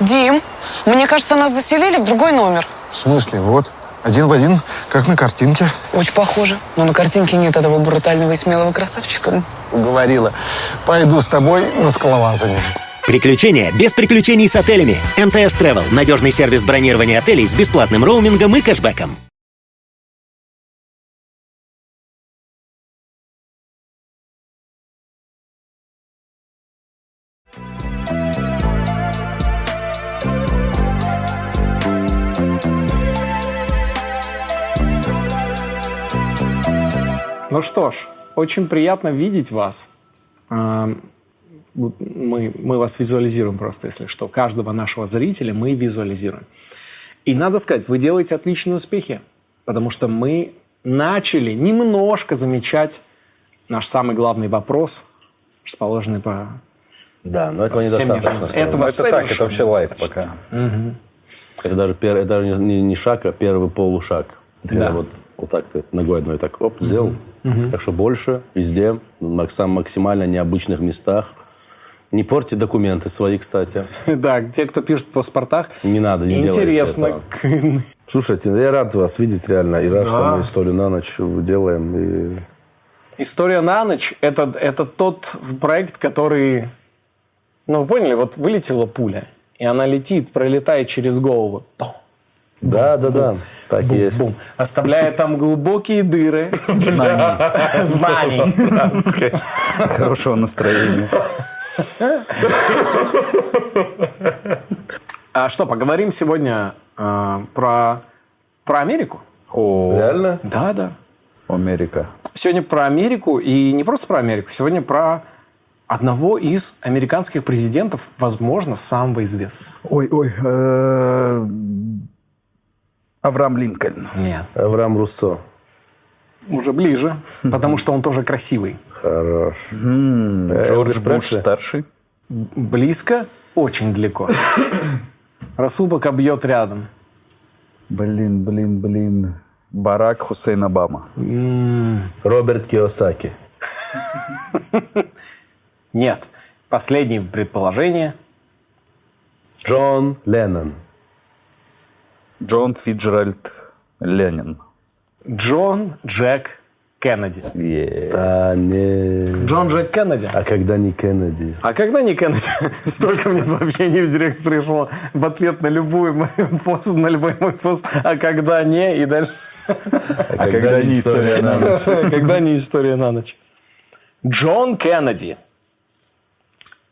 Дим, мне кажется, нас заселили в другой номер. В смысле? Вот. Один в один, как на картинке. Очень похоже. Но на картинке нет этого брутального и смелого красавчика. Говорила. Пойду с тобой на скалолазание. Приключения без приключений с отелями. МТС Travel – надежный сервис бронирования отелей с бесплатным роумингом и кэшбэком. Ну что ж, очень приятно видеть вас. А, Мы, мы вас визуализируем просто, если что. Каждого нашего зрителя мы визуализируем. И надо сказать, вы делаете отличные успехи, потому что мы начали немножко замечать наш самый главный вопрос, расположенный по Да, но этого Всем недостаточно. Этого это так, это вообще лайт пока. Это даже, пер- это даже не, не шаг, а первый полушаг. Да. вот, вот так ты ногой одной так оп, сделал. Так что больше, везде, максимально необычных местах. Не порти документы свои, кстати. Да, те, кто пишет в паспортах, Не надо, не интересно. Слушайте, я рад вас видеть реально. И рад, что Да. мы историю на ночь делаем. И... История на ночь это, это тот проект, который. Ну, вы поняли, вот вылетела пуля, и она летит, пролетает через голову. Пум, Да, да, да. Так и бум, есть. бум, оставляя там глубокие дыры знаний. Хорошего настроения. А что, поговорим сегодня э, про, про Америку? О, Реально? Да, да. Америка. Сегодня про Америку, и не просто про Америку, сегодня про одного из американских президентов, возможно, самого известного. Ой, ой. Э, Авраам Линкольн. Нет. Авраам Руссо. Уже ближе, потому что он тоже красивый. Хорош. Джордж Буш старший. Близко, очень далеко. Расул пока бьет рядом. Блин, блин, блин. Барак Хусейн Обама. Роберт Киосаки. Нет. Последнее предположение. Джон Леннон. Джон Фиджеральд Ленин. Джон Джек Кеннеди. Е. А не... Джон Джек Кеннеди. А когда не Кеннеди? А когда не Кеннеди? Столько мне сообщений в директ пришло в ответ на любой мой пост, на любой мой пост. А когда не? И дальше. А когда не история на ночь? Когда не история на ночь. Джон Кеннеди.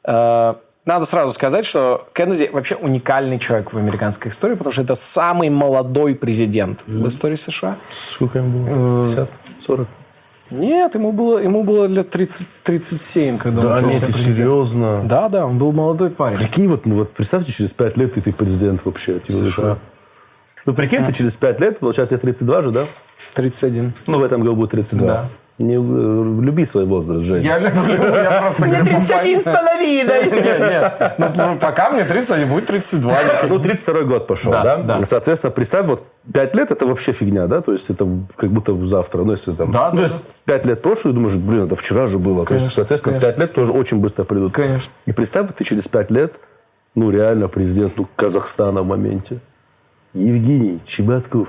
Э, Надо сразу сказать, что Кеннеди вообще уникальный человек в американской истории, потому что это самый молодой президент в истории США. Сколько ему было? 50? 40? Нет, ему было, ему было лет 30, 37, когда он Да стал нет, ты президентом. серьезно? Да, да, он был молодой парень. Прикинь, вот, ну, вот представьте, через 5 лет ты, ты президент вообще. Типа, США. Ну, прикинь, ты через 5 лет, получается, тебе 32 же, да? 31. Ну, в этом году будет 32. Да. Не люби свой возраст, Женя. Я люблю, я просто говорю... 31 с половиной! Нет, нет, ну пока мне 31, будет 32. Ну, 32 год пошел, Да, да. Соответственно, представь, вот 5 лет это вообще фигня, да? То есть это как будто завтра. Ну, если там... Да, ну, то есть 5 лет прошло, и думаешь, блин, это вчера же было. то есть, соответственно, 5 лет тоже очень быстро придут. Конечно. И представь, ты через 5 лет, ну, реально президент ну, Казахстана в моменте. Евгений Чебатков.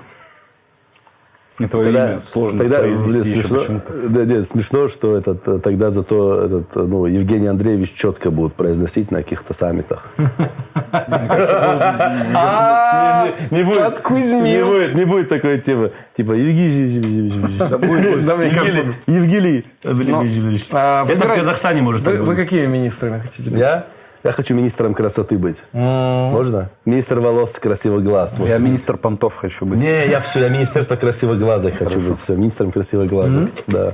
Не твое имя сложно тогда, произнести блин, еще почему-то. да, нет, смешно, что этот, э, тогда зато этот, э, ну, Евгений Андреевич четко будут произносить на каких-то саммитах. Не будет, не будет, не будет такой темы. Типа Евгений, Евгений. Это в Казахстане может Вы, так вы быть. какими министрами хотите быть? Я? Я хочу министром красоты быть. Можно? Министр волос, красивых глаз. Я министр понтов хочу быть. Не, я все, я министерство красивых глазок хочу быть. Все, министром красивых глазок. Да.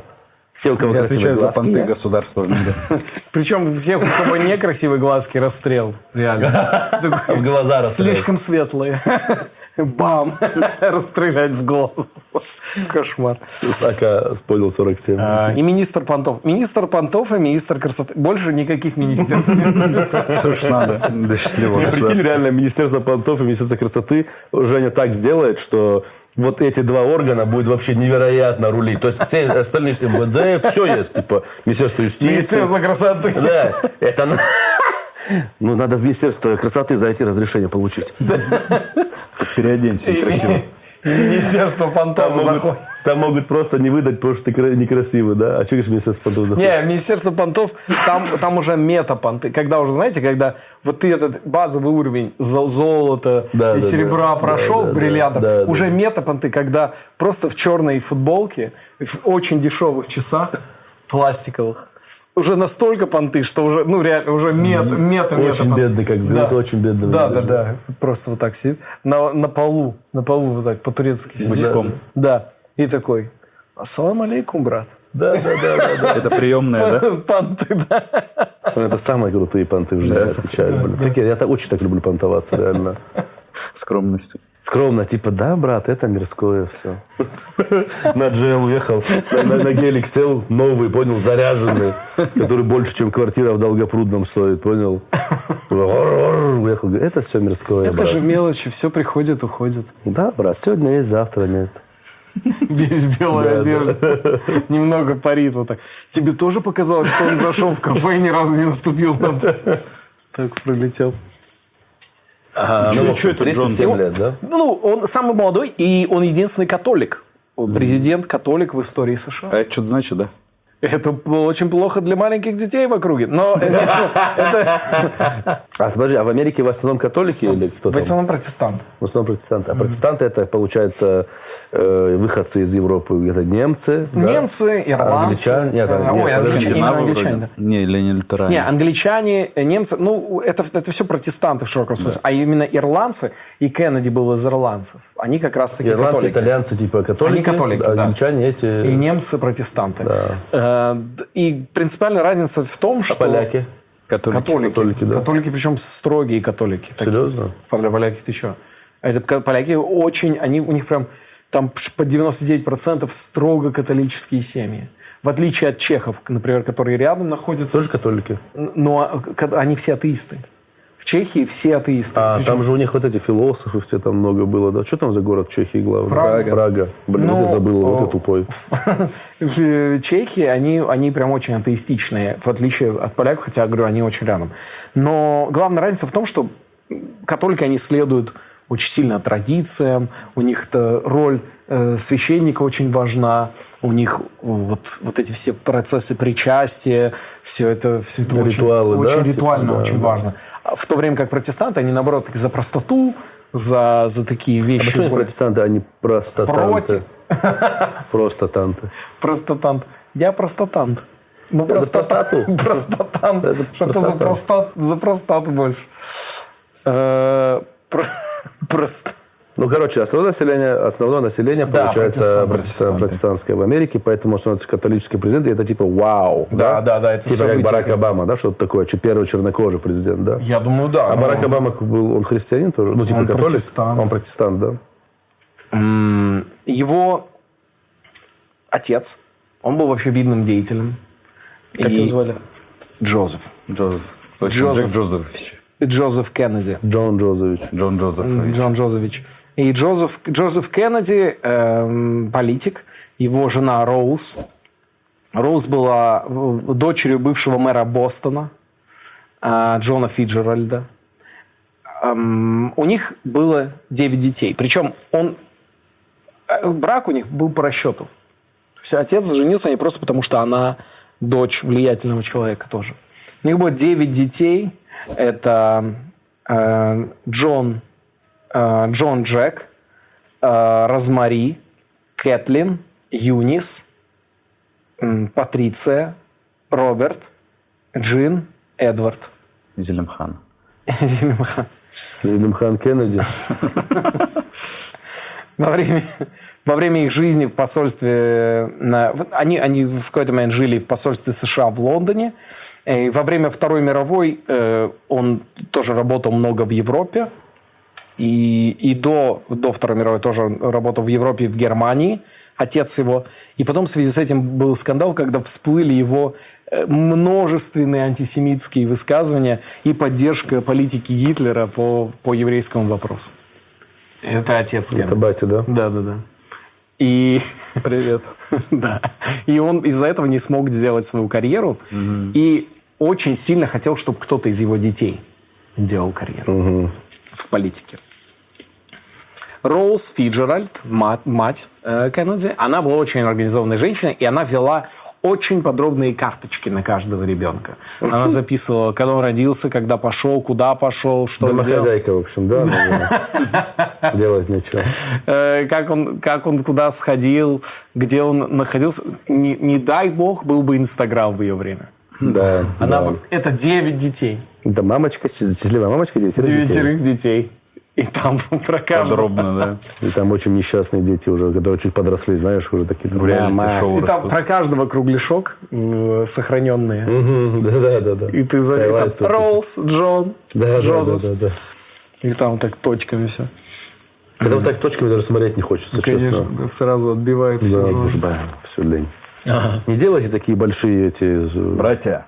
Все, у кого Я красивые отвечаю за глазки, понты я. государства. Причем всех, у кого некрасивые глазки, расстрел. Реально. В глаза расстрелять. Слишком светлые. Бам! Расстрелять в глаз. Кошмар. АК понял 47. А, И министр понтов. Министр понтов и министр красоты. Больше никаких министерств. Все, что надо до счастливого Прикинь, реально, Министерство понтов и Министерство красоты Женя так сделает, что вот эти два органа будет вообще невероятно рулить. То есть все остальные МВД, все есть. Типа Министерство юстиции. Министерство красоты. Да, это, Ну, надо в Министерство красоты зайти, разрешение получить. Переоденься красиво. Министерство понтов могут, там могут просто не выдать, потому что ты кра- некрасивый, да? А что говоришь, Министерство понтов заходит? Не, Министерство понтов, там, там уже мета-понты. Когда уже, знаете, когда вот ты этот базовый уровень зо- золота Да, и да, серебра да. прошел, Да, да, бриллиантов, да, да. уже мета-понты, когда просто в черной футболке, в очень дешевых часах, пластиковых, уже настолько понты, что уже, ну, реально, уже мета, мета, мета Очень бедный, как бы. Это очень бедный Да, да, да. Просто вот так сидит. На, на полу, на полу вот так, по-турецки сидит. Босиком. Да. И такой, ассалам алейкум, брат. Да, да, да, да, да. Это приемная, да? Понты, да. Это самые крутые понты в жизни, отвечаю. блин. Такие, я так очень так люблю понтоваться, реально. Скромностью. Скромно, типа, да, брат, это мирское все. На джел уехал, на, гелик сел, новый, понял, заряженный, который больше, чем квартира в Долгопрудном стоит, понял? Уехал, это все мирское, Это же мелочи, все приходит, уходит. Да, брат, сегодня есть, завтра нет. Весь в белой одежде. Немного парит вот так. Тебе тоже показалось, что он зашел в кафе и ни разу не наступил на Так пролетел. Ну, чё это, Джон? 37 лет, да? Ну, он самый молодой, и он единственный католик. Президент католик в истории США. А это что-то значит, да? Это очень плохо для маленьких детей в округе. Но это А подожди, а в Америке в основном католики или кто в там? основном протестант. В основном протестанты. А протестанты это, получается, э, выходцы из Европы. Это немцы. Немцы, ирландцы. Англичане? Нет, Э. Не, или не лютеране. Не, англичане, э, немцы, ну, это, это все протестанты в широком смысле. А именно ирландцы, и Кеннеди был из ирландцев, они как раз-таки Ирландцы, католики. итальянцы, типа католики. Они католики, да. англичане эти... И немцы протестанты. И принципиальная разница в том, что... А поляки? Католики. Католики. Католики, да. Католики, причем строгие католики. такие. Серьезно? Поля- Поляки, ты что? Это поляки очень, они, у них прям там по 99% строго католические семьи. В отличие от чехов, например, которые рядом находятся, Тоже католики? но ка- они все атеисты. В Чехии все атеисты. А, Причем- там же у них вот эти философы все там много было, да? Что там за город Чехии главный? Прага. Прага. Блин, Ну, вот я забыл, вот о, я тупой. В Чехии они, они прям очень атеистичные, в отличие от поляков, хотя, говорю, они очень рядом. Но главная разница в том, что католики, они следуют очень сильно традициям, у них эта роль э, священника очень важна, у них вот, вот эти все процессы причастия, все это, все это Ритуалы, очень, да, очень типа, ритуально, да, очень да. важно. А В то время как протестанты, они наоборот за простоту, за, за такие А вещи. почему они протестанты, а не простатанты? Против. Простатанты. Простатант. Я простатант. Ну. Да, за Что-то за простату. больше. Э, про- Прост. Ну, короче, основное население, основное население Да, получается протестанты. протестан- протестантское в Америке, поэтому становится католический президент, и это типа вау. Да, да, да, это Типа как событие. Барак Обама, да, что-то такое, че- первый чернокожий президент, да? Я думаю, да. А ну, Барак Обама был, он христианин тоже? Ну, типа Он католик? протестант. Он протестант, да? Его отец, он был вообще видным деятелем. Как И- его звали? Джозеф. Джозеф. Джозеф. Джозефович. Джозеф Кеннеди. Джон Джозефович. Джон Джозефович. Джон Джозефович. И Джозеф, Джозеф Кеннеди, эм, политик, его жена Роуз. Роуз была э, дочерью бывшего мэра Бостона, э, Джона Фиджеральда. Эм, у них было 9 детей. Причем он, э, брак у них был по расчету. То есть отец женился не просто потому, что она дочь влиятельного человека тоже. У них было 9 детей. Это э, Джон, э, Джон Джек, э, Розмари, Кэтлин, Юнис, Патриция, Роберт, Джин, Эдвард. Зелимхан. Зелимхан. Зелимхан Кеннеди. Во время, во время их жизни в посольстве... на- вот они, они в какой-то момент жили в посольстве США в Лондоне. И во время Второй мировой э, он тоже работал много в Европе. И, и до, до Второй мировой тоже работал в Европе и в Германии, отец его. И потом в связи с этим был скандал, когда всплыли его э, множественные антисемитские высказывания и поддержка политики Гитлера по, по еврейскому вопросу. Это отец Это батя, да? да, да, да. И, Привет. да. и он из-за этого не смог сделать свою карьеру. И очень сильно хотел, чтобы кто-то из его детей сделал карьеру в политике. Роуз Фиджеральд, мать, мать э, Кеннеди, она была очень организованной женщиной, и она вела очень подробные карточки на каждого ребенка. Она записывала, когда он родился, когда пошел, куда пошел, что сделал. Домохозяйка, в общем, да? Делать ничего. Э, как он, как он куда сходил, где он находился. Не, не дай бог, был бы Инстаграм в ее время. Да. Она да. бы... Это 9 детей. Да, мамочка, счастливая мамочка, девятерых детей. Девятерых детей. И там про каждого. Подробно, да. И там очень несчастные дети уже, которые чуть подросли, знаешь, уже такие. В реалити-шоу И там растут. про каждого кругляшок э, сохраненные. Да, да, да. И ты за там. Роллс, Джон, Да, да, да, Джозеф. да, да. И там так точками все. Когда вот так точками даже смотреть не хочется, честно. сразу отбивает Да, все. да, все лень. Не делайте такие большие эти... э, Братья.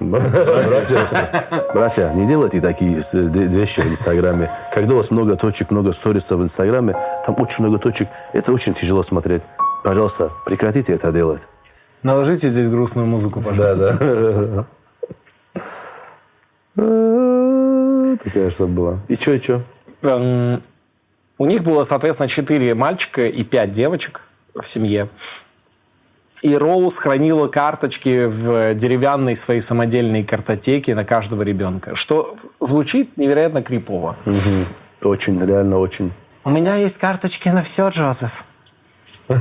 Братья, братья, не делайте такие э, вещи в Инстаграме. Когда у вас много точек, много сторисов в Инстаграме, там очень много точек, это очень тяжело смотреть. Пожалуйста, прекратите это делать. Наложите здесь грустную музыку, пожалуйста. Да, да. Такая что была. И что, и что? Эм, У них было, соответственно, 4 мальчика и 5 девочек в семье. И Роуз хранила карточки в деревянной своей самодельной картотеке на каждого ребенка. Что звучит невероятно крипово. Очень, реально очень. У меня есть карточки на все, Джозеф.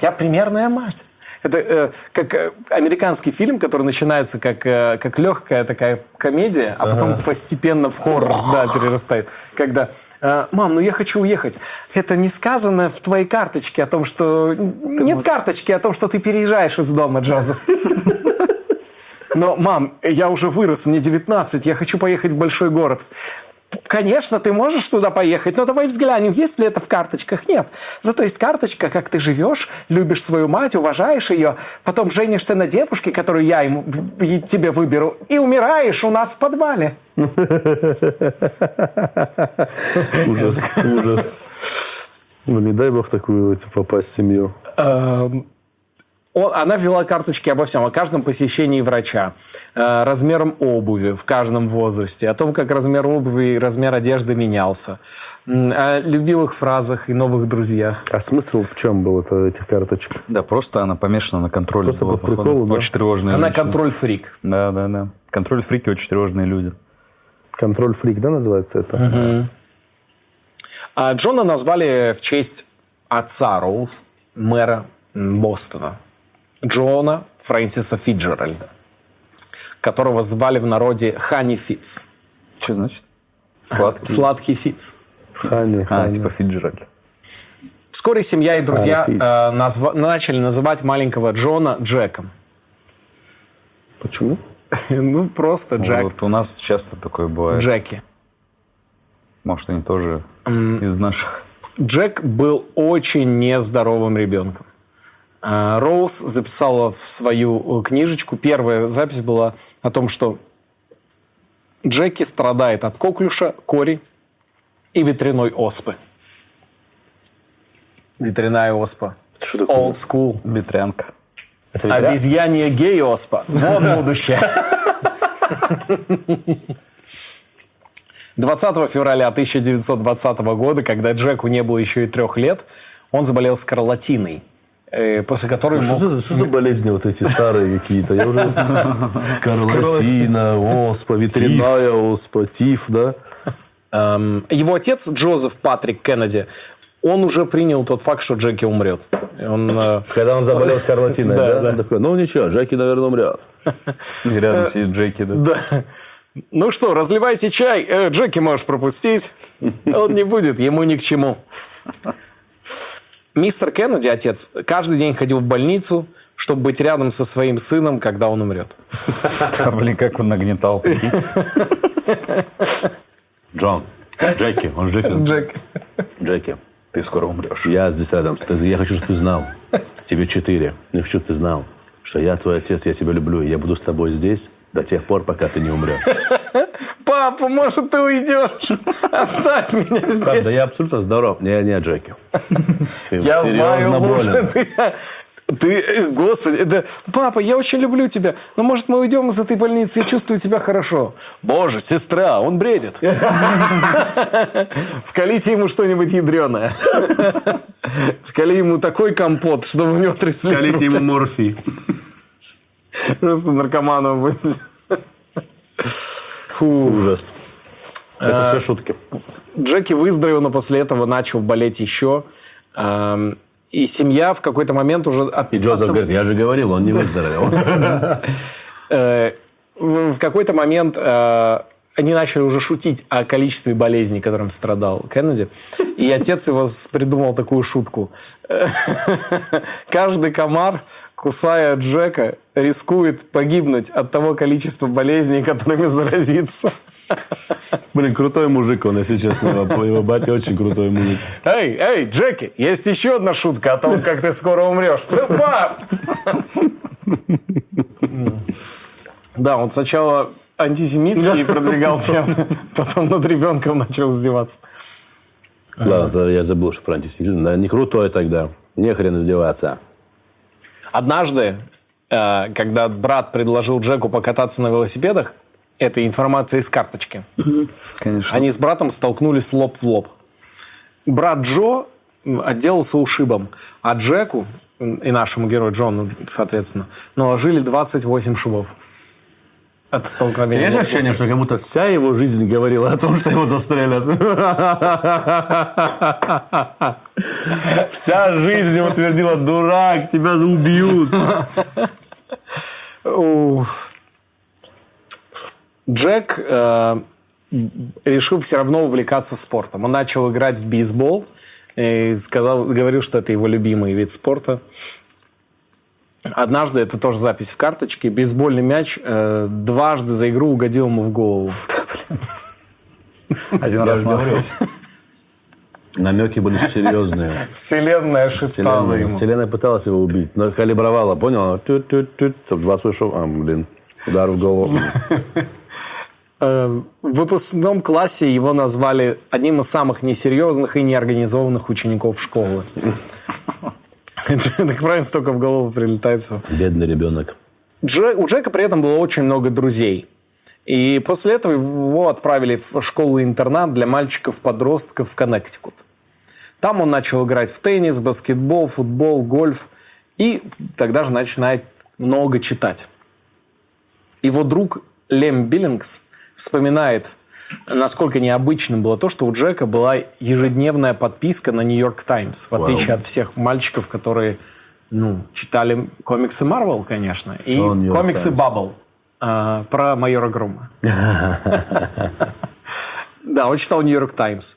Я примерная мать. Это э, как э, американский фильм, который начинается как, э, как легкая такая комедия, а потом постепенно в хоррор да, перерастает. Когда «Мам, ну я хочу уехать». Это не сказано в твоей карточке о том, что... Нет карточки о том, что ты переезжаешь из дома, Джозеф. Но, мам, я уже вырос, мне 19, я хочу поехать в большой город. Конечно, ты можешь туда поехать, но давай взглянем, есть ли это в карточках. Нет. Зато есть карточка, как ты живешь, любишь свою мать, уважаешь ее, потом женишься на девушке, которую я ему, тебе выберу, и умираешь у нас в подвале. Ужас, ужас. Ну, не дай бог такую вот попасть в семью. Он- она ввела карточки обо всем, о каждом посещении врача, э, размером обуви в каждом возрасте, о том, как размер обуви и размер одежды менялся, о любимых фразах и новых друзьях. А смысл в чем был это, этих карточек? Да, просто она помешана на контроле. Просто была, по приколу, да? Очень тревожная Она контроль-фрик. Да, да, да. Контроль-фрики очень тревожные люди. Контроль фрик, да, называется это? А Джона назвали в честь отца Роуз, мэра Бостона, Джона Фрэнсиса Фиджеральда, которого звали в народе Хани Фитц. Что значит? Сладкий. Сладкий Фитц. Хани, А, Хани. типа Фиджеральд. Вскоре семья и друзья э, назва- начали называть маленького Джона Джеком. Почему? Ну, просто Джек. Вот у нас часто такое бывает. Джеки. Может, они тоже из наших. Джек был очень нездоровым ребенком. А, Роуз записала в свою э, книжечку, первая запись была о том, что Джеки страдает от коклюша, кори и ветряной оспы. Ветряная оспа. Что такое? Old school. Ветрянка. Это ветряк? Обезьянье гей-оспа. Вот будущее. 20 февраля 1920 года, когда Джеку не было еще и трех лет, он заболел скарлатиной, после которой Что мог... за, что за болезни вот эти старые какие-то? Я уже... Скарлатина, оспа, ветряная оспа, тиф, да? Эм, Его отец Джозеф Патрик Кеннеди, он уже принял тот факт, что Джеки умрет. Он, э, Когда он заболел скарлатиной, Да, да? да. Он такой, ну ничего, Джеки, наверное, умрет. И рядом сидит Джеки, да. Да. Ну что, разливайте чай. Э, Джеки можешь пропустить. Он не будет, ему ни к чему. Мистер Кеннеди, отец, каждый день ходил в больницу, чтобы быть рядом со своим сыном, когда он умрет. Да, Блин, как он нагнетал. Джон, Джеки, он жив. Джек. Джеки, Ты скоро умрешь. я здесь рядом. Я хочу, чтобы ты знал. Тебе четыре. Я хочу, чтобы ты знал, что я твой отец, я тебя люблю. Я буду с тобой здесь до тех пор, пока ты не умрешь. Папа, может, ты уйдешь? Оставь меня здесь. Правда, я абсолютно здоров. Не, не, Джеки. Я серьезно болен. ты- э, господи, это, папа, я очень люблю тебя, но может мы уйдем из этой больницы, я чувствую себя хорошо. Боже, сестра, он бредит. Вкалите ему что-нибудь ядреное. Вкали ему такой компот, чтобы у него тряслись Калите руки. ему морфий. Просто наркоманом будет. Фу. Ужас. Это все шутки. Джеки выздоровел, но после этого начал болеть еще. Эм, И семья в какой-то момент уже... от- И Джозеф говорит, я же говорил, он не выздоровел. Э, в в какой-то момент э, они начали уже шутить о количестве болезней, которым страдал Кеннеди. И отец его придумал такую шутку. Каждый комар, кусая Джека, рискует погибнуть от того количества болезней, которыми заразится. Блин, крутой мужик он, если честно. Его батя очень крутой мужик. Эй, эй, Джеки, есть еще одна шутка о том, как ты скоро умрешь. Ну, пап! Да, он сначала антисемитский продвигал тему, потом над ребенком начал издеваться. Ладно, я забыл, что про антисемитизм. Не крутой тогда. Не хрен издеваться. Однажды, э, когда брат предложил Джеку покататься на велосипедах, это информация из карточки. Конечно. Они с братом столкнулись лоб в лоб. Брат Джо отделался ушибом, а Джеку и нашему герою Джону, соответственно, наложили 28 шубов. От столкновения. Есть ощущение, что как будто вся его жизнь говорила о том, что его застрелят. Вся жизнь ему твердила, дурак, тебя убьют. Джек э, решил все равно увлекаться спортом. Он начал играть в бейсбол и сказал, говорил, что это его любимый вид спорта. Однажды, это тоже запись в карточке, бейсбольный мяч э, дважды за игру угодил ему в голову. Один раз на Намеки были серьезные. Вселенная шептала Вселенная, ему. Вселенная пыталась его убить, но калибровала, понял? Тют-тют-тют, чтоб два слышал. А, блин, удар в голову. Э, В выпускном классе его назвали одним из самых несерьезных и неорганизованных учеников школы. Так правильно столько в голову прилетает всего. Бедный ребенок. У Джека при этом было очень много друзей. И после этого его отправили в школу-интернат для мальчиков-подростков в Коннектикут. Там он начал играть в теннис, баскетбол, футбол, гольф. И тогда же начинает много читать. Его друг Лем Биллингс вспоминает, насколько необычным было то, что у Джека была ежедневная подписка на Нью-Йорк Таймс, в отличие от всех мальчиков, которые ну, читали комиксы Марвел, конечно, и York комиксы. Баббл а, про майора Грома. Да, он читал Нью-Йорк Таймс.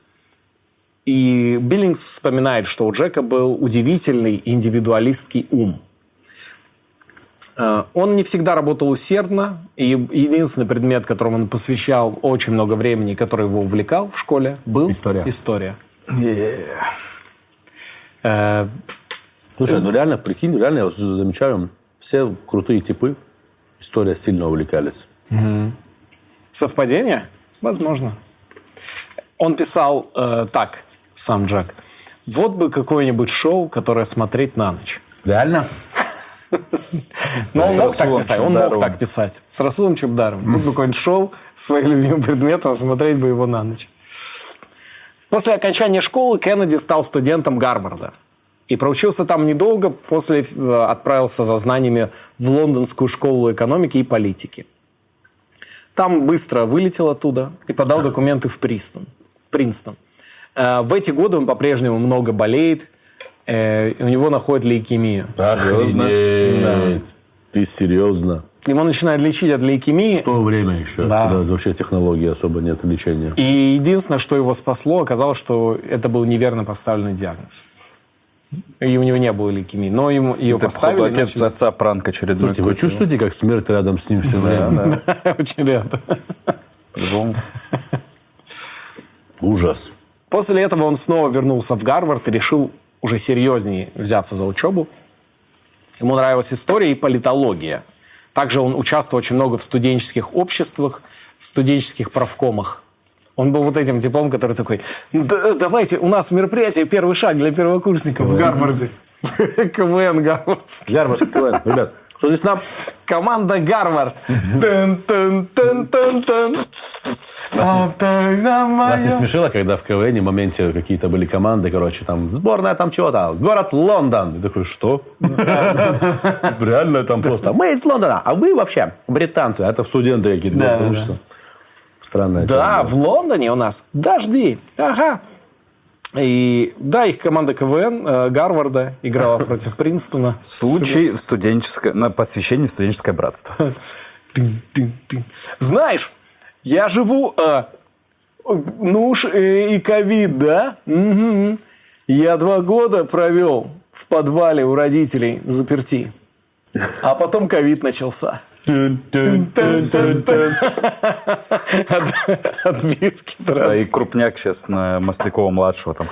И Биллингс вспоминает, что у Джека был удивительный индивидуалистский ум. Э, Он не всегда работал усердно, и единственный предмет, которому он посвящал очень много времени, который его увлекал в школе, был История. история. Э, Слушай, ну реально, прикинь, реально, я замечаю, все крутые типы история сильно увлекались. Совпадение? Возможно. Он писал э, так, сам Джек. Вот бы какое-нибудь шоу, которое смотреть на ночь. Реально? Но он С мог так писать. Он мог так писать. С Расулом Чебдаровым. Вот бы какое-нибудь шоу с своим любимым предметом, смотреть бы его на ночь. После окончания школы Кеннеди стал студентом Гарварда. И проучился там недолго, после э, отправился за знаниями в Лондонскую школу экономики и политики. Там быстро вылетел оттуда и подал документы в Пристон. В Принстон. Э, В эти годы он по-прежнему много болеет, э, и у него находят лейкемию. Охренеть. Ты серьезно? Его начинают лечить от лейкемии. В то время еще, Да. когда вообще технологий особо нет лечения. И единственное, что его спасло, оказалось, что это был неверно поставленный диагноз. И у него не было лейкемии. Но ему ее Это, поставили. отец значит, отца пранк очередной. Слушайте, вы чувствуете, как смерть рядом с ним все время? Очень рядом. Ужас. После этого он снова вернулся в Гарвард и решил уже серьезнее взяться за учебу. Ему нравилась история и политология. Также он участвовал очень много в студенческих обществах, в студенческих правкомах. Он был вот этим типом, который такой, «Да, давайте, у нас мероприятие, первый шаг для первокурсников в Гарварде. КВН Гарвард. Гарвардский КВН. Ребят, что здесь нам? Команда Гарвард. Нас не смешило, когда в КВН в моменте какие-то были команды, короче, там, сборная там чего-то, город Лондон. Я такой, что? Реально там просто, мы из Лондона, а вы вообще британцы. А это студенты какие-то. Странная Да, в Лондоне у нас дожди. Ага. И да, их команда КВН э, Гарварда играла против Принстона. Случай в студенческое, на посвящение студенческое братство. Знаешь, я живу... э, ну уж и ковид, да? Мгм. Я два года провел в подвале у родителей заперти. А потом ковид начался. Отбивки Да, и крупняк сейчас на Маслякова-младшего там.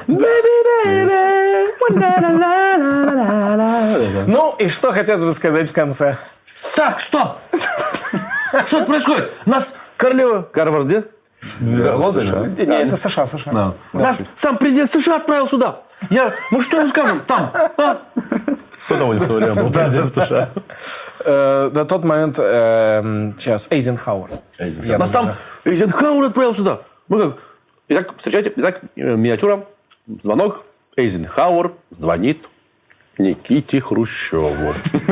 Ну, и что хотелось бы сказать в конце? Так, стоп! Что это происходит? Нас королева... Гарвард где? Лондон? Не, это США, США. Нас сам президент США отправил сюда. Я, мы что ему скажем там? а? Кто там у них в то время был президент США? Э, на тот момент, эм, сейчас, Эйзенхауэр. Нас думаю, сам Эйзенхауэр отправил сюда. Мы как... Итак, встречайте, итак, э, миниатюра, звонок. Эйзенхауэр звонит Никите Хрущеву.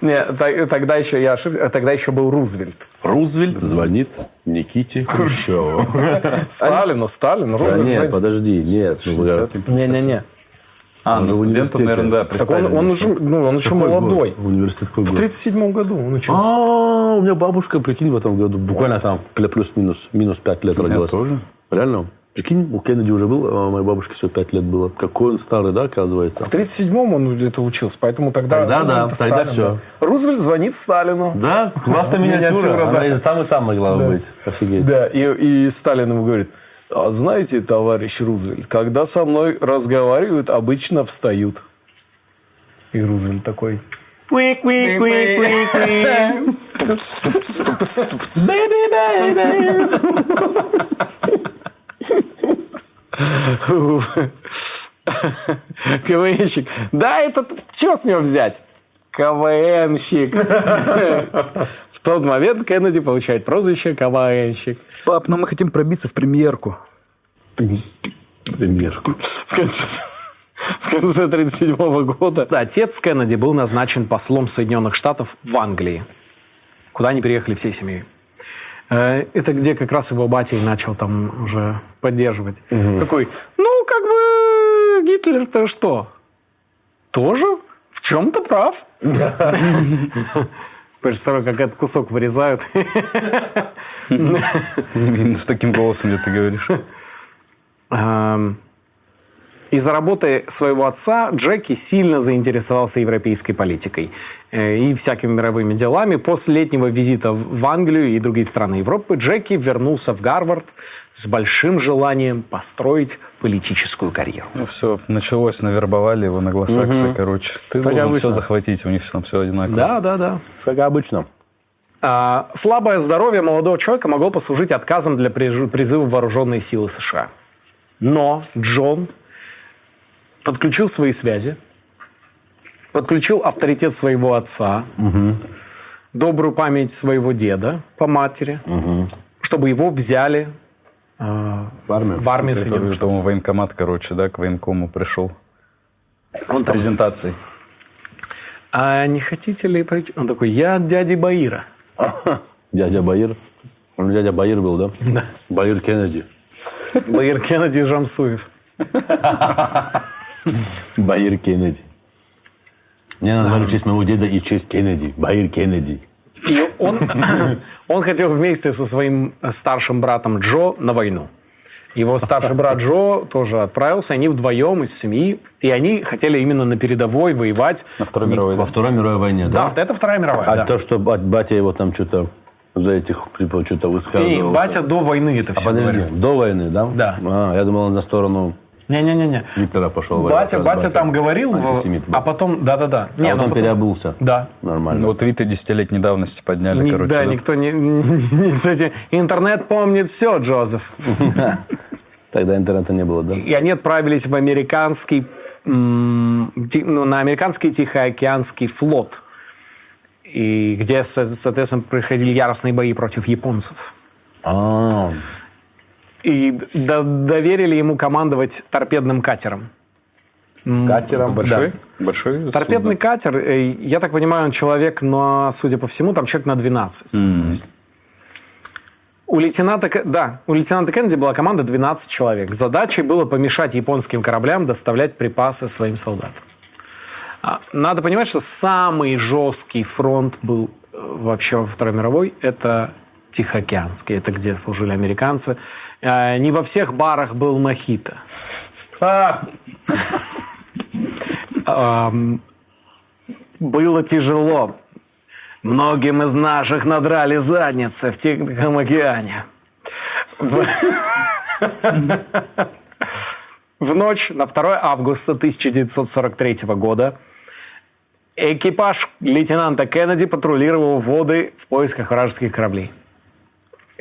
Не, тогда еще я ошибся, тогда еще был Рузвельт. Рузвельт звонит Никите Хрущеву. Сталину, Да Рузвельт. нет, подожди, нет. ну, Не-не-не. А, Он ну же в студентов, университете. наверное, да, Так он, он еще. уже, ну, он еще Какой молодой. год? В университет какой В год? 37 году он учился. А, у меня бабушка, прикинь, в этом году, буквально там плюс-минус, минус 5 лет родилась. тоже. Реально? Прикинь, у Кеннеди уже был, а моей бабушке всего 5 лет было. Какой он старый, да, оказывается? В 37-м он где-то учился, поэтому тогда... Тогда Рузвельт да, и тогда Сталин, всё. да. Рузвельт звонит Сталину. Да, классная Миниатюра. Она и там, и там могла бы быть. Офигеть. Да, и, и Сталин ему говорит, «А знаете, товарищ Рузвельт, когда со мной разговаривают, обычно встают. И Рузвельт такой... КВНщик. Да, этот, что с него взять? КВНщик. В тот момент Кеннеди получает прозвище КВНщик. Пап, ну мы хотим пробиться в премьерку. Примерку. В конце, в конце 1937 года отец Кеннеди был назначен послом Соединенных Штатов в Англии, куда они переехали всей семьей. Э, Это где как раз его батя и начал там уже поддерживать. Такой, ну, как бы Гитлер-то что? Тоже в чем-то прав. Представляю, как этот кусок вырезают. С таким голосом, где ты говоришь. Из-за работы своего отца Джеки сильно заинтересовался европейской политикой э, и всякими мировыми делами. После летнего визита в Англию и другие страны Европы Джеки вернулся в Гарвард с большим желанием построить политическую карьеру. Ну все, началось, навербовали его на гласаксы, короче. Ты должен обычно. все захватить, у них там все одинаково. Да, да, да. Как обычно. А, слабое здоровье молодого человека могло послужить отказом для призыва в вооруженные силы США. Но Джон подключил свои связи, подключил авторитет своего отца, добрую память своего деда по матери, чтобы его взяли а, В армию. в армию Это, Соединенных это он военкомат, короче, да, к военкому пришел. Он С там- презентацией. А не хотите ли прийти? Он такой, я от дяди Баира. Дядя Баир. Он дядя Баир был, да? Да. Баир Кеннеди. Баир Кеннеди Жамсуев. Баир Кеннеди. Мне назвали в честь моего деда и в честь Кеннеди. Баир Кеннеди. И он, он хотел вместе со своим старшим братом Джо на войну. Его старший брат Джо тоже отправился, они вдвоем из семьи, и они хотели именно на передовой воевать. На Второй мировой, Во да? Второй мировой войне, Да, да? это Вторая мировая. А да. то, что бат- батя его там что-то за этих, типа, что-то высказывался. батя до войны это А все подожди, говорил. до войны, да? Да. А, я думал, он на сторону Не-не-не. Гитлера пошел. Батя, раз батя там говорил, в- Антисемит был. а потом, да-да-да. А Не, потом ну, переобулся. Да. Нормально. Ну, вот твиты десятилетней давности подняли, Ни- короче. да, никто не, не- Кстати, интернет помнит все, Джозеф. Тогда интернета не было, да? И они отправились в американский ну, на американский Тихоокеанский флот, и где, со- соответственно, происходили яростные бои против японцев. А, И до- доверили ему командовать торпедным катером. катером. Большой? Большой? Торпедный катер, э, я так понимаю, он человек, но, судя по всему, там человек на 12. То есть У лейтенанта, да, у лейтенанта Кеннеди была команда 12 человек. Задачей было помешать японским кораблям доставлять припасы своим солдатам. А, Надо понимать, что самый жесткий фронт был э, вообще во Второй мировой. Это Тихоокеанский. Это где служили американцы. Э, Не во всех барах был мохито. Ам, было тяжело. Многим из наших надрали задницы в Тихом океане. В ночь на 2 августа 1943 года экипаж лейтенанта Кеннеди патрулировал воды в поисках вражеских кораблей.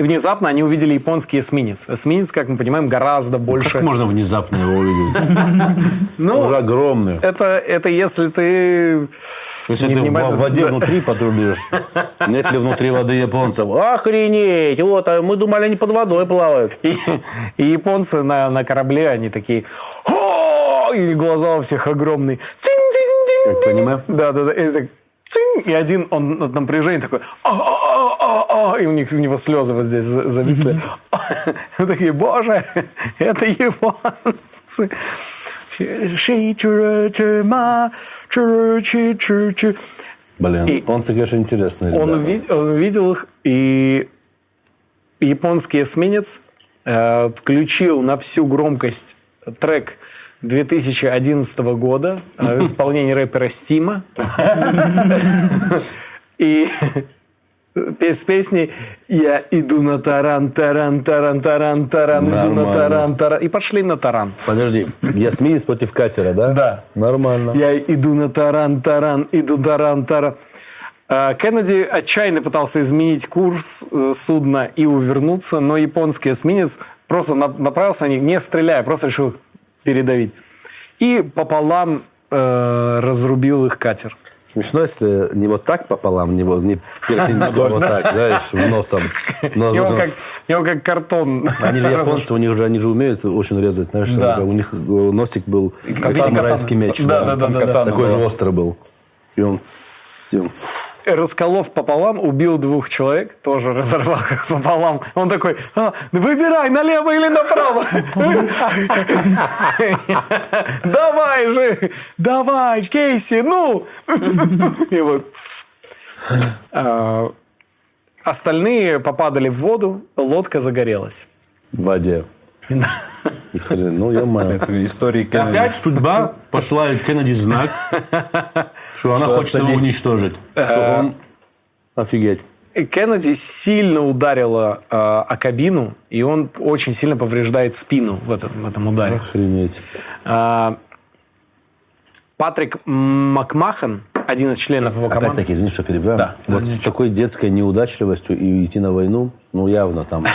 И внезапно они увидели японский эсминец. Эсминец, как мы понимаем, гораздо больше... Как можно внезапно его увидеть? Ну, Он же огромный. это, это если ты... Если ты в, воде внутри патрулируешь, если внутри воды японцев, охренеть, вот, а мы думали, они под водой плавают. И, и японцы на, на корабле, они такие... И глаза у всех огромные. Тинь-тинь-тинь. Понимаю? Да, да, да. И, так, цинь, и один, он от напряжения такой... И у них у него слезы вот здесь за- зависли. Мы такие, боже, это чу. Блин, японцы, конечно, интересные. Он, ребята. уви- он увидел их, и японский эсминец э, включил на всю громкость трек 2011 года э, в исполнении рэпера Стима. И с песней «Я иду на таран, таран, таран, таран, таран, иду на таран, таран». И пошли на таран. Подожди, эсминец против катера, да? Да. Нормально. Я иду на таран, таран, иду таран, таран. А, Кеннеди отчаянно пытался изменить курс э, судна и увернуться, но японский эсминец просто на- направился на них, не стреляя, просто решил передавить. И пополам э, разрубил их катер. Смешно, если не вот так пополам, не, вот, не перпендикулярно, вот так, знаешь, носом. Нос Его как, его как картон. Они же японцы, у них же, они же умеют очень резать, знаешь, Да. у них э, носик был как самурайский меч. Да, да, да, да, да. Такой же острый был. И он... и он Расколов пополам, убил двух человек, тоже разорвав их пополам. Он такой, «А, выбирай, налево или направо. Давай же, давай, Кейси, ну. И вот. А, Остальные попадали в воду, лодка загорелась. в воде. И хрен, ну, я Это истории Кеннеди. Опять судьба посылает Кеннеди знак, что она хочет его уничтожить. Что он... Офигеть. Кеннеди сильно ударила э, о кабину, и он очень сильно повреждает спину в этом, в этом ударе. Охренеть. А, Патрик Макмахан, один из членов его команды. Опять-таки, извини, что перебиваю. Да. Вот с такой детской неудачливостью и идти на войну, ну, явно там...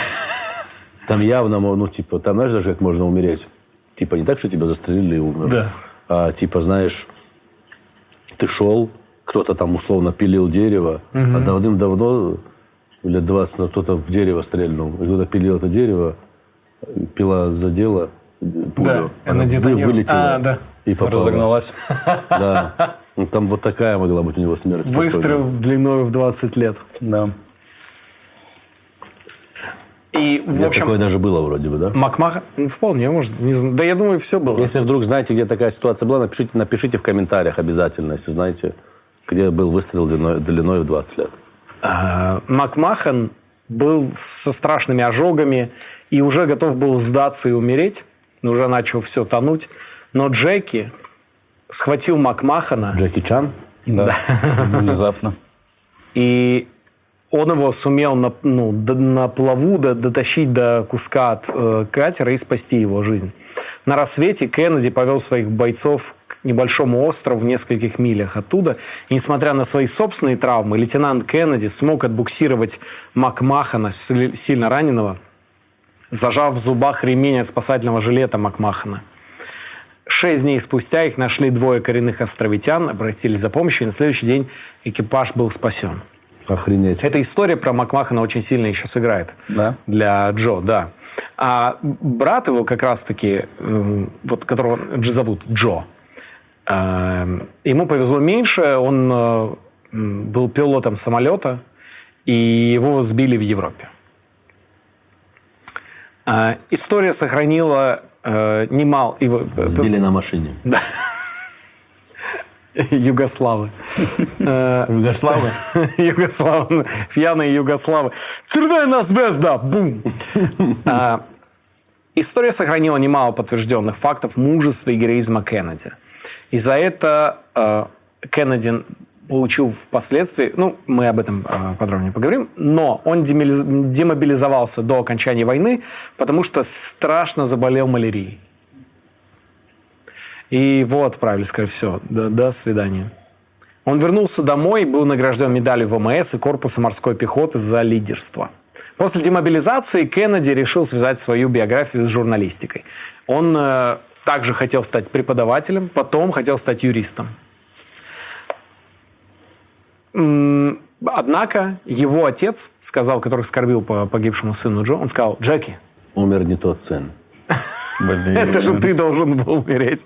Там явно, ну, типа, там, знаешь, даже как можно умереть. Типа, не так, что тебя застрелили и умер. Да. А, типа, знаешь, ты шел, кто-то там условно пилил дерево, а давным-давно, лет 20, назад кто-то в дерево стрельнул. И кто-то пилил это дерево, пила задела пулю. Да, она детонировала. вылетела А, да. и попала. Разогналась. Да. Ну, Там вот такая могла быть у него смерть. Выстрел длиной в 20 лет. Да. И, в общем, Такое даже было вроде бы, да? Макмахан... ну, Вполне, может. Не знаю. Да я думаю, все было. Если вдруг знаете, где такая ситуация была, напишите, напишите в комментариях обязательно, если знаете, где был выстрел длиной, длиной в 20 лет. А, Макмахан был со страшными ожогами и уже готов был сдаться и умереть. Уже начал все тонуть. Но Джеки схватил Макмахана Джеки Чан? Да. Внезапно. И он его сумел на, ну, на плаву до- дотащить до куска от э, катера и спасти его жизнь. На рассвете Кеннеди повел своих бойцов к небольшому острову в нескольких милях оттуда. И, несмотря на свои собственные травмы, лейтенант Кеннеди смог отбуксировать Макмахана, сильно раненого, зажав в зубах ремень от спасательного жилета Макмахана. Шесть дней спустя их нашли двое коренных островитян, обратились за помощью, и на следующий день экипаж был спасен. Охренеть. Эта история про Макмахана очень сильно еще сыграет. Да? Для Джо, да. А брат его как раз-таки, эм, вот которого Дж- зовут Джо, эм, ему повезло меньше, он э, был пилотом самолета, и его сбили в Европе. А, История сохранила э, немало... Сбили на машине. Югославы. Э, Югославы? Югославы. Пьяные Югославы. Цердайна звезда! Бум! А, История сохранила немало подтвержденных фактов мужества и героизма Кеннеди. И за это э, Кеннеди получил впоследствии, ну, мы об этом э, подробнее поговорим, но он демобилизовался до окончания войны, потому что страшно заболел малярией. И его отправили, сказали, все, до, до свидания. Он вернулся домой был награжден медалью ВМС и Корпуса морской пехоты за лидерство. После демобилизации Кеннеди решил связать свою биографию с журналистикой. Он э, также хотел стать преподавателем, потом хотел стать юристом. Однако его отец сказал, который скорбил по погибшему сыну Джо, он сказал, Джеки, Умер не тот сын. Блин. это же ты должен был умереть.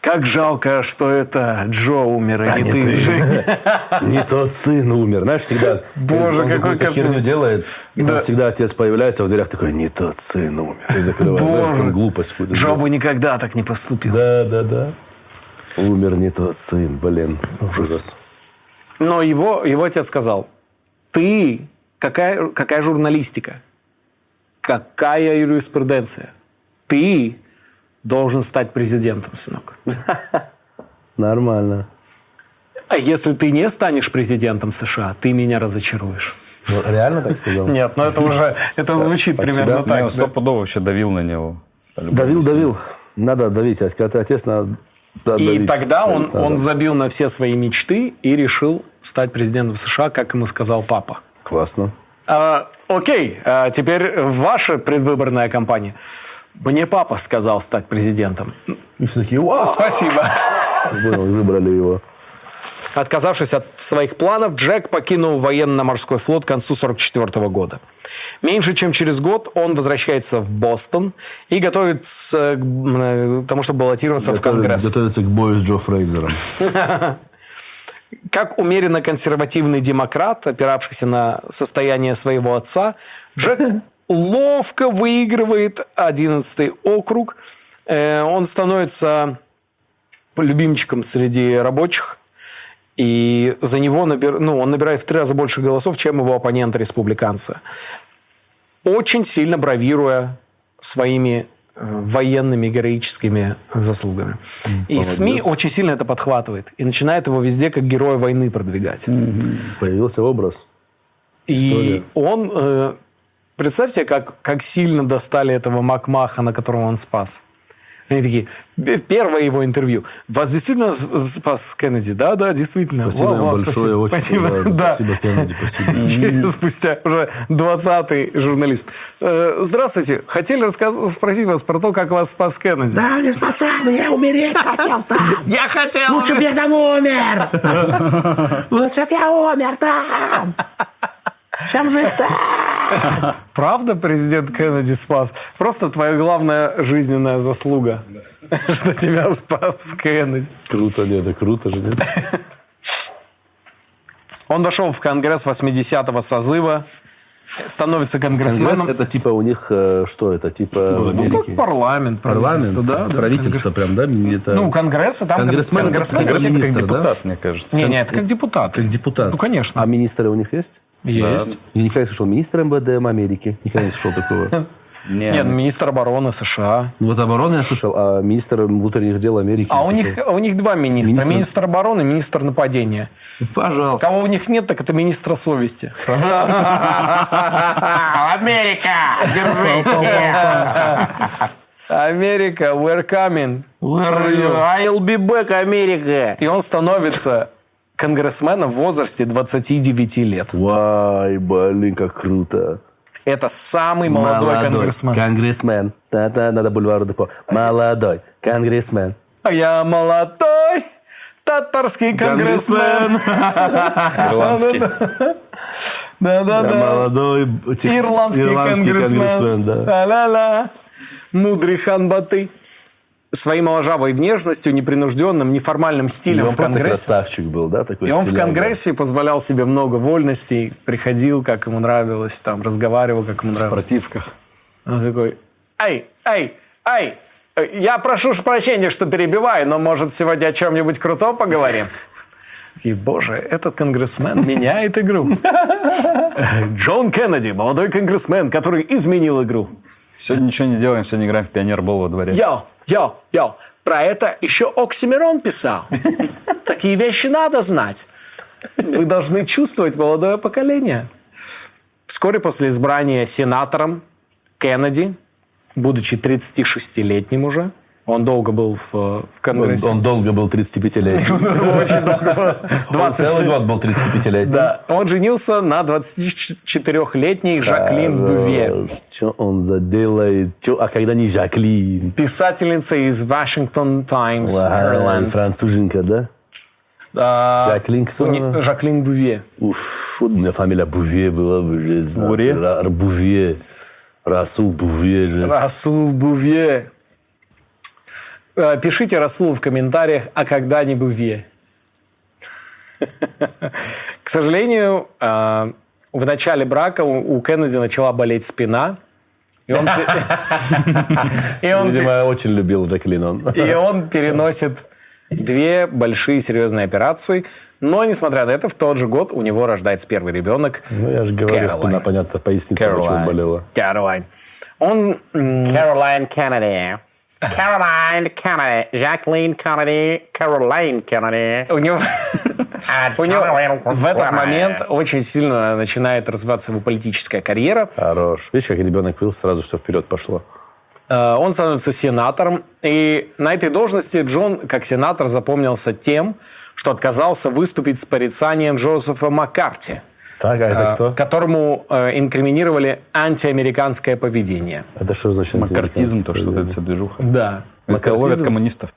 Как жалко, что это Джо умер, а, не, не ты. ты. Женя». Не тот сын умер. Знаешь, всегда... Боже, какой кошмар. херню делает, Да. всегда отец появляется в дверях такой, не тот сын умер. И закрывает. Боже. глупость. Джо бы никогда так не поступил. Да, да, да. Умер не тот сын, блин. Ужас. Но его, его отец сказал, ты, какая, какая журналистика, какая юриспруденция, ты должен стать президентом, сынок. Нормально. А если ты не станешь президентом США, ты меня разочаруешь. Ну, реально так сказал? Нет, ну это уже, это звучит От примерно он так. да. стопудово вообще давил на него. Давил, давил. Надо давить. А Когда ты отец, надо надо И давить. тогда он, Да, он да. забил на все свои мечты и решил стать президентом США, как ему сказал папа. Классно. А, окей, а теперь ваша предвыборная кампания. Мне папа сказал стать президентом. И все такие, вау! Спасибо. Выбрали его. Отказавшись от своих планов, Джек покинул военно-морской флот к концу 1944 года. Меньше чем через год он возвращается в Бостон и готовится к м, тому, чтобы баллотироваться в Конгресс. Готовится к бою с Джо Фрейзером. Как умеренно консервативный демократ, опиравшийся на состояние своего отца, Джек ловко выигрывает 11 округ. Э, Он становится любимчиком среди рабочих. И за него набир... ну, он набирает в три раза больше голосов, чем его оппоненты-республиканцы. Очень сильно бравируя своими э, военными героическими заслугами. И СМИ очень сильно это подхватывает. И начинает его везде как героя войны продвигать. Появился образ. И История. он... э, представьте, как, как сильно достали этого Макмаха, на которого он спас. Они такие, «Б- первое его интервью. Вас действительно спас Кеннеди? Да, да, действительно. Спасибо вам большое. спасибо. Очень Спасибо, да. Спасибо, Кеннеди, спасибо. Через спустя уже 20-й журналист. Э, Здравствуйте. Хотели рассказ- спросить вас про то, как вас спас Кеннеди. Да, не спасал, но я умереть хотел там. Я хотел... Лучше бы я там умер. Лучше бы я умер там. Чем жить там? Правда президент Кеннеди спас? Просто твоя главная жизненная заслуга, что тебя спас Кеннеди. Круто, нет, это круто же, нет? Он вошел в Конгресс 80-го созыва, становится конгрессменом. Конгресс это типа у них, э, что это, типа Ну, Америке? парламент, Парламент, правительство, да, да. правительство прям, да? Это... Ну, Конгресс, а там Конгрессмен это конгрессмен, как вообще министр, как да? Депутат, мне кажется. Не, нет, как депутат. Как депутат. Ну, конечно. А министры у них есть? Есть. Я никогда не слышал. Министр МВД Америки. Никогда не слышал такого. Не, Нет, министр обороны США. Ну, вот обороны я слышал, а министр внутренних дел Америки А у них, у них два министра. Министр- Министр обороны, министр нападения. Пожалуйста. Кого у них нет, так это министра совести. Америка, держись. Америка, we're coming. I'll be back, Америка. И он становится конгрессменом в возрасте 29 лет. Вай, блин, как круто. Это самый молодой, конгрессмен. Конгрессмен. Да-да, надо бульвару Депо. Молодой конгрессмен. А я молодой татарский конгрессмен. Ирландский. Да-да-да. Молодой Ирландский, конгрессмен. да. Ла-ла-ла. Мудрый хан Баты. Своей моложавой внешностью, непринужденным, неформальным И стилем он в Конгрессе. красавчик был, да? Такой И он в. Конгрессе позволял себе много вольностей, приходил, как ему нравилось, там, разговаривал, как ему В нравилось. спортивках. Он такой, эй, эй, эй, я прошу прощения, что перебиваю, но, может, сегодня о чем-нибудь крутом поговорим? И, боже, этот конгрессмен меняет игру. Джон Кеннеди, молодой конгрессмен, который изменил игру. Сегодня ничего не делаем, сегодня играем в пионербол во дворе. Йо, йо, йо, про это еще Оксимирон писал. Такие вещи надо знать. Вы должны чувствовать молодое поколение. Вскоре после избрания сенатором Кеннеди, будучи 36-летним уже, он долго был в, в Он, Конгрессе. он долго был 35-летним. Очень долго был. Он 20 целый год был 35-летним. Да, он женился на 24-летней Жаклин Буве. Что он заделает? А когда не Жаклин? Писательница из Washington Times, Ireland. Француженка, да? А, Жаклин кто? не- Жаклин Буве. Уф, у меня фамилия Буве была бы. Ра- Буве. Расул Буве. Расул Буве. Э, Пишите Расулу в комментариях, а когда не Буве. К сожалению, э, в начале брака у Кеннеди начала болеть спина. И он, и Видимо, очень любил Жаклин. И он переносит две большие серьезные операции. Но, несмотря на это, в тот же год у него рождается первый ребенок. Ну, я же говорю, Кэролайн. спина, понятно, поясница почему Кэролайн. болела. Каролайн. Он... Caroline Kennedy. Caroline Kennedy. Jacqueline Kennedy. Caroline Kennedy. У него... А У него в этот момент очень сильно начинает развиваться его политическая карьера. Хорош. Видишь, как ребенок появился, сразу все вперед пошло. Э, Он становится сенатором. И на этой должности Джон, как сенатор, запомнился тем, что отказался выступить с порицанием Джозефа Маккарти. Так, а это э, кто? которому э, инкриминировали антиамериканское поведение. Это что значит? Маккартизм, то, что это вся движуха. Да. Это ловят коммунистов.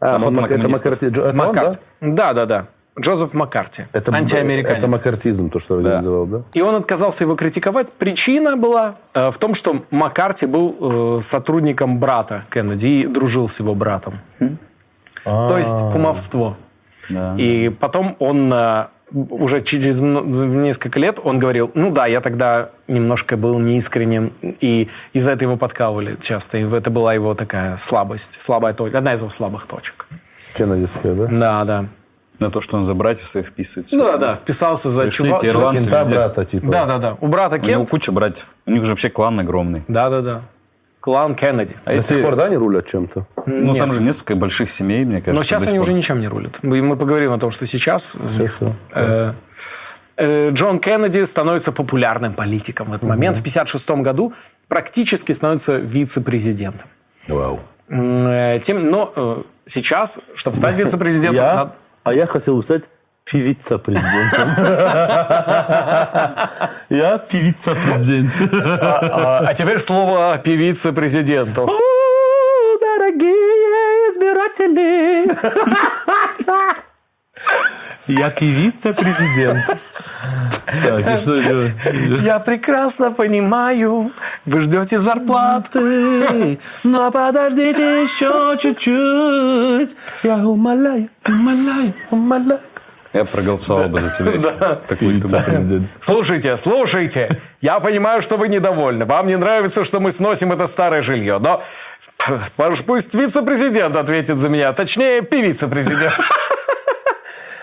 А, это. Маккарти. Он, да? Да, да, да. Джозеф Маккарти. Это, антиамериканец. Это маккартизм, то, что организовал, да? И он отказался его критиковать. Причина была э, в том, что Маккарти был э, сотрудником брата Кеннеди и дружил с его братом. То есть кумовство. Да. И потом он э, уже через несколько лет он говорил, ну да, я тогда немножко был неискренним, и из-за этого его подкалывали часто. И это была его такая слабость, слабая точка, одна из его слабых точек. Кеннедиская, да? Да, да. На то, что он за братьев своих вписывается. Ну да, да, вписался за Пришли чува- те чувак- ирландцы Кента везде. брата, типа. Да, да, да. У брата У него Кент. куча братьев. У них же вообще клан огромный. Да, да, да. Клан Кеннеди. До эти- сих пор, да, они рулят чем-то? Ну, Нет. там же несколько больших семей, мне кажется. Но сейчас они пор. уже ничем не рулят. Мы, поговорим о том, что сейчас э, э, Джон Кеннеди становится популярным политиком в этот момент. В 1956 году практически становится вице-президентом. Вау. Э, Тем, но э, сейчас, чтобы стать вице-президентом, Я, надо- а я хотел стать певица-президентом. Я певица-президент. а, а теперь слово певице-президенту. Дорогие избиратели! Я певица-президент. Так, и что еще? Я прекрасно понимаю, вы ждете зарплаты. Но подождите еще чуть-чуть. Я умоляю, умоляю, умоляю. Я проголосовал бы за тебя. Такой. Слушайте, слушайте, я понимаю, что вы недовольны. Вам не нравится, что мы сносим это старое жилье, но пусть вице-президент ответит за меня, точнее, певица-президент.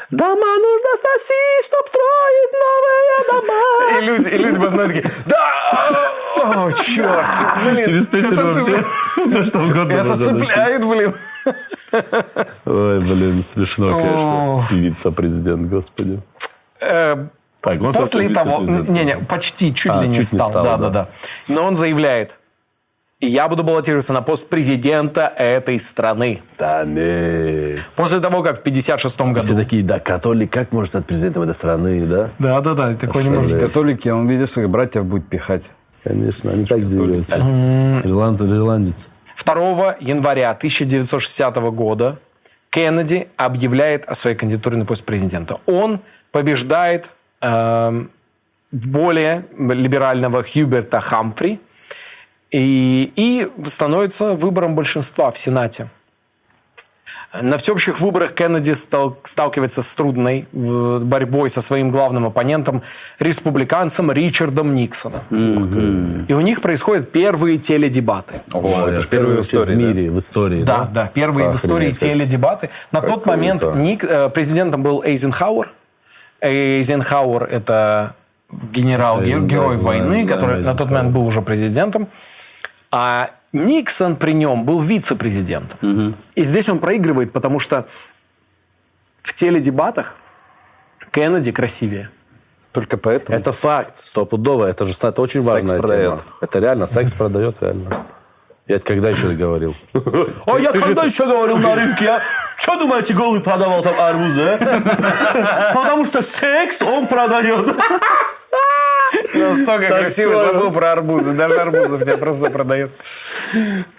Дома нужно сносить, чтоб строить новые дома. И люди, и люди одной такие, да, о, черт, блин, Через песню вообще все что угодно это цепляет, блин. Ой, блин, смешно, конечно. Певица-президент, господи. Э, Так, он После стал того, вице-президентом. не-не, почти, чуть А, ли не чуть не стал. стал, да, да. да, да. Но он заявляет, я буду баллотироваться на пост президента этой страны. Да не. После того, как в 56 Все году... такие, да, католик, как может стать президентом этой страны, да? Да, да, да, такой не может. Католики, он везде своих братьев будет пихать. Конечно, они так делаются. Ирландец, ирландец. В 2 января 1960 года Кеннеди объявляет о своей кандидатуре на пост президента. Он побеждает эм, более либерального Хьюберта Хамфри и, и становится выбором большинства в Сенате. На всеобщих выборах Кеннеди стал, сталкивается с трудной борьбой со своим главным оппонентом, республиканцем Ричардом Никсоном. И у них происходят первые теледебаты. О, это же первый в истории, в да? мире, в истории. Да, да, первые в истории Охренеть, теледебаты. На как тот момент. Ник- э, президентом был Эйзенхауэр. Эйзенхауэр – это генерал, герой да, войны, да, который на тот момент был уже президентом. А Никсон при нем был вице-президентом. И здесь он проигрывает, потому что в теледебатах Кеннеди красивее. Только поэтому. Это факт, стопудово. Это же это очень важная продает. тема. Это реально, секс продает, реально. Я это когда еще говорил? А я когда еще говорил на рынке? Я что думаете, голый продавал там арбузы? а? Потому что секс он продает. Настолько красивый Такое. забыл про арбузы. Даже арбузов я просто продает.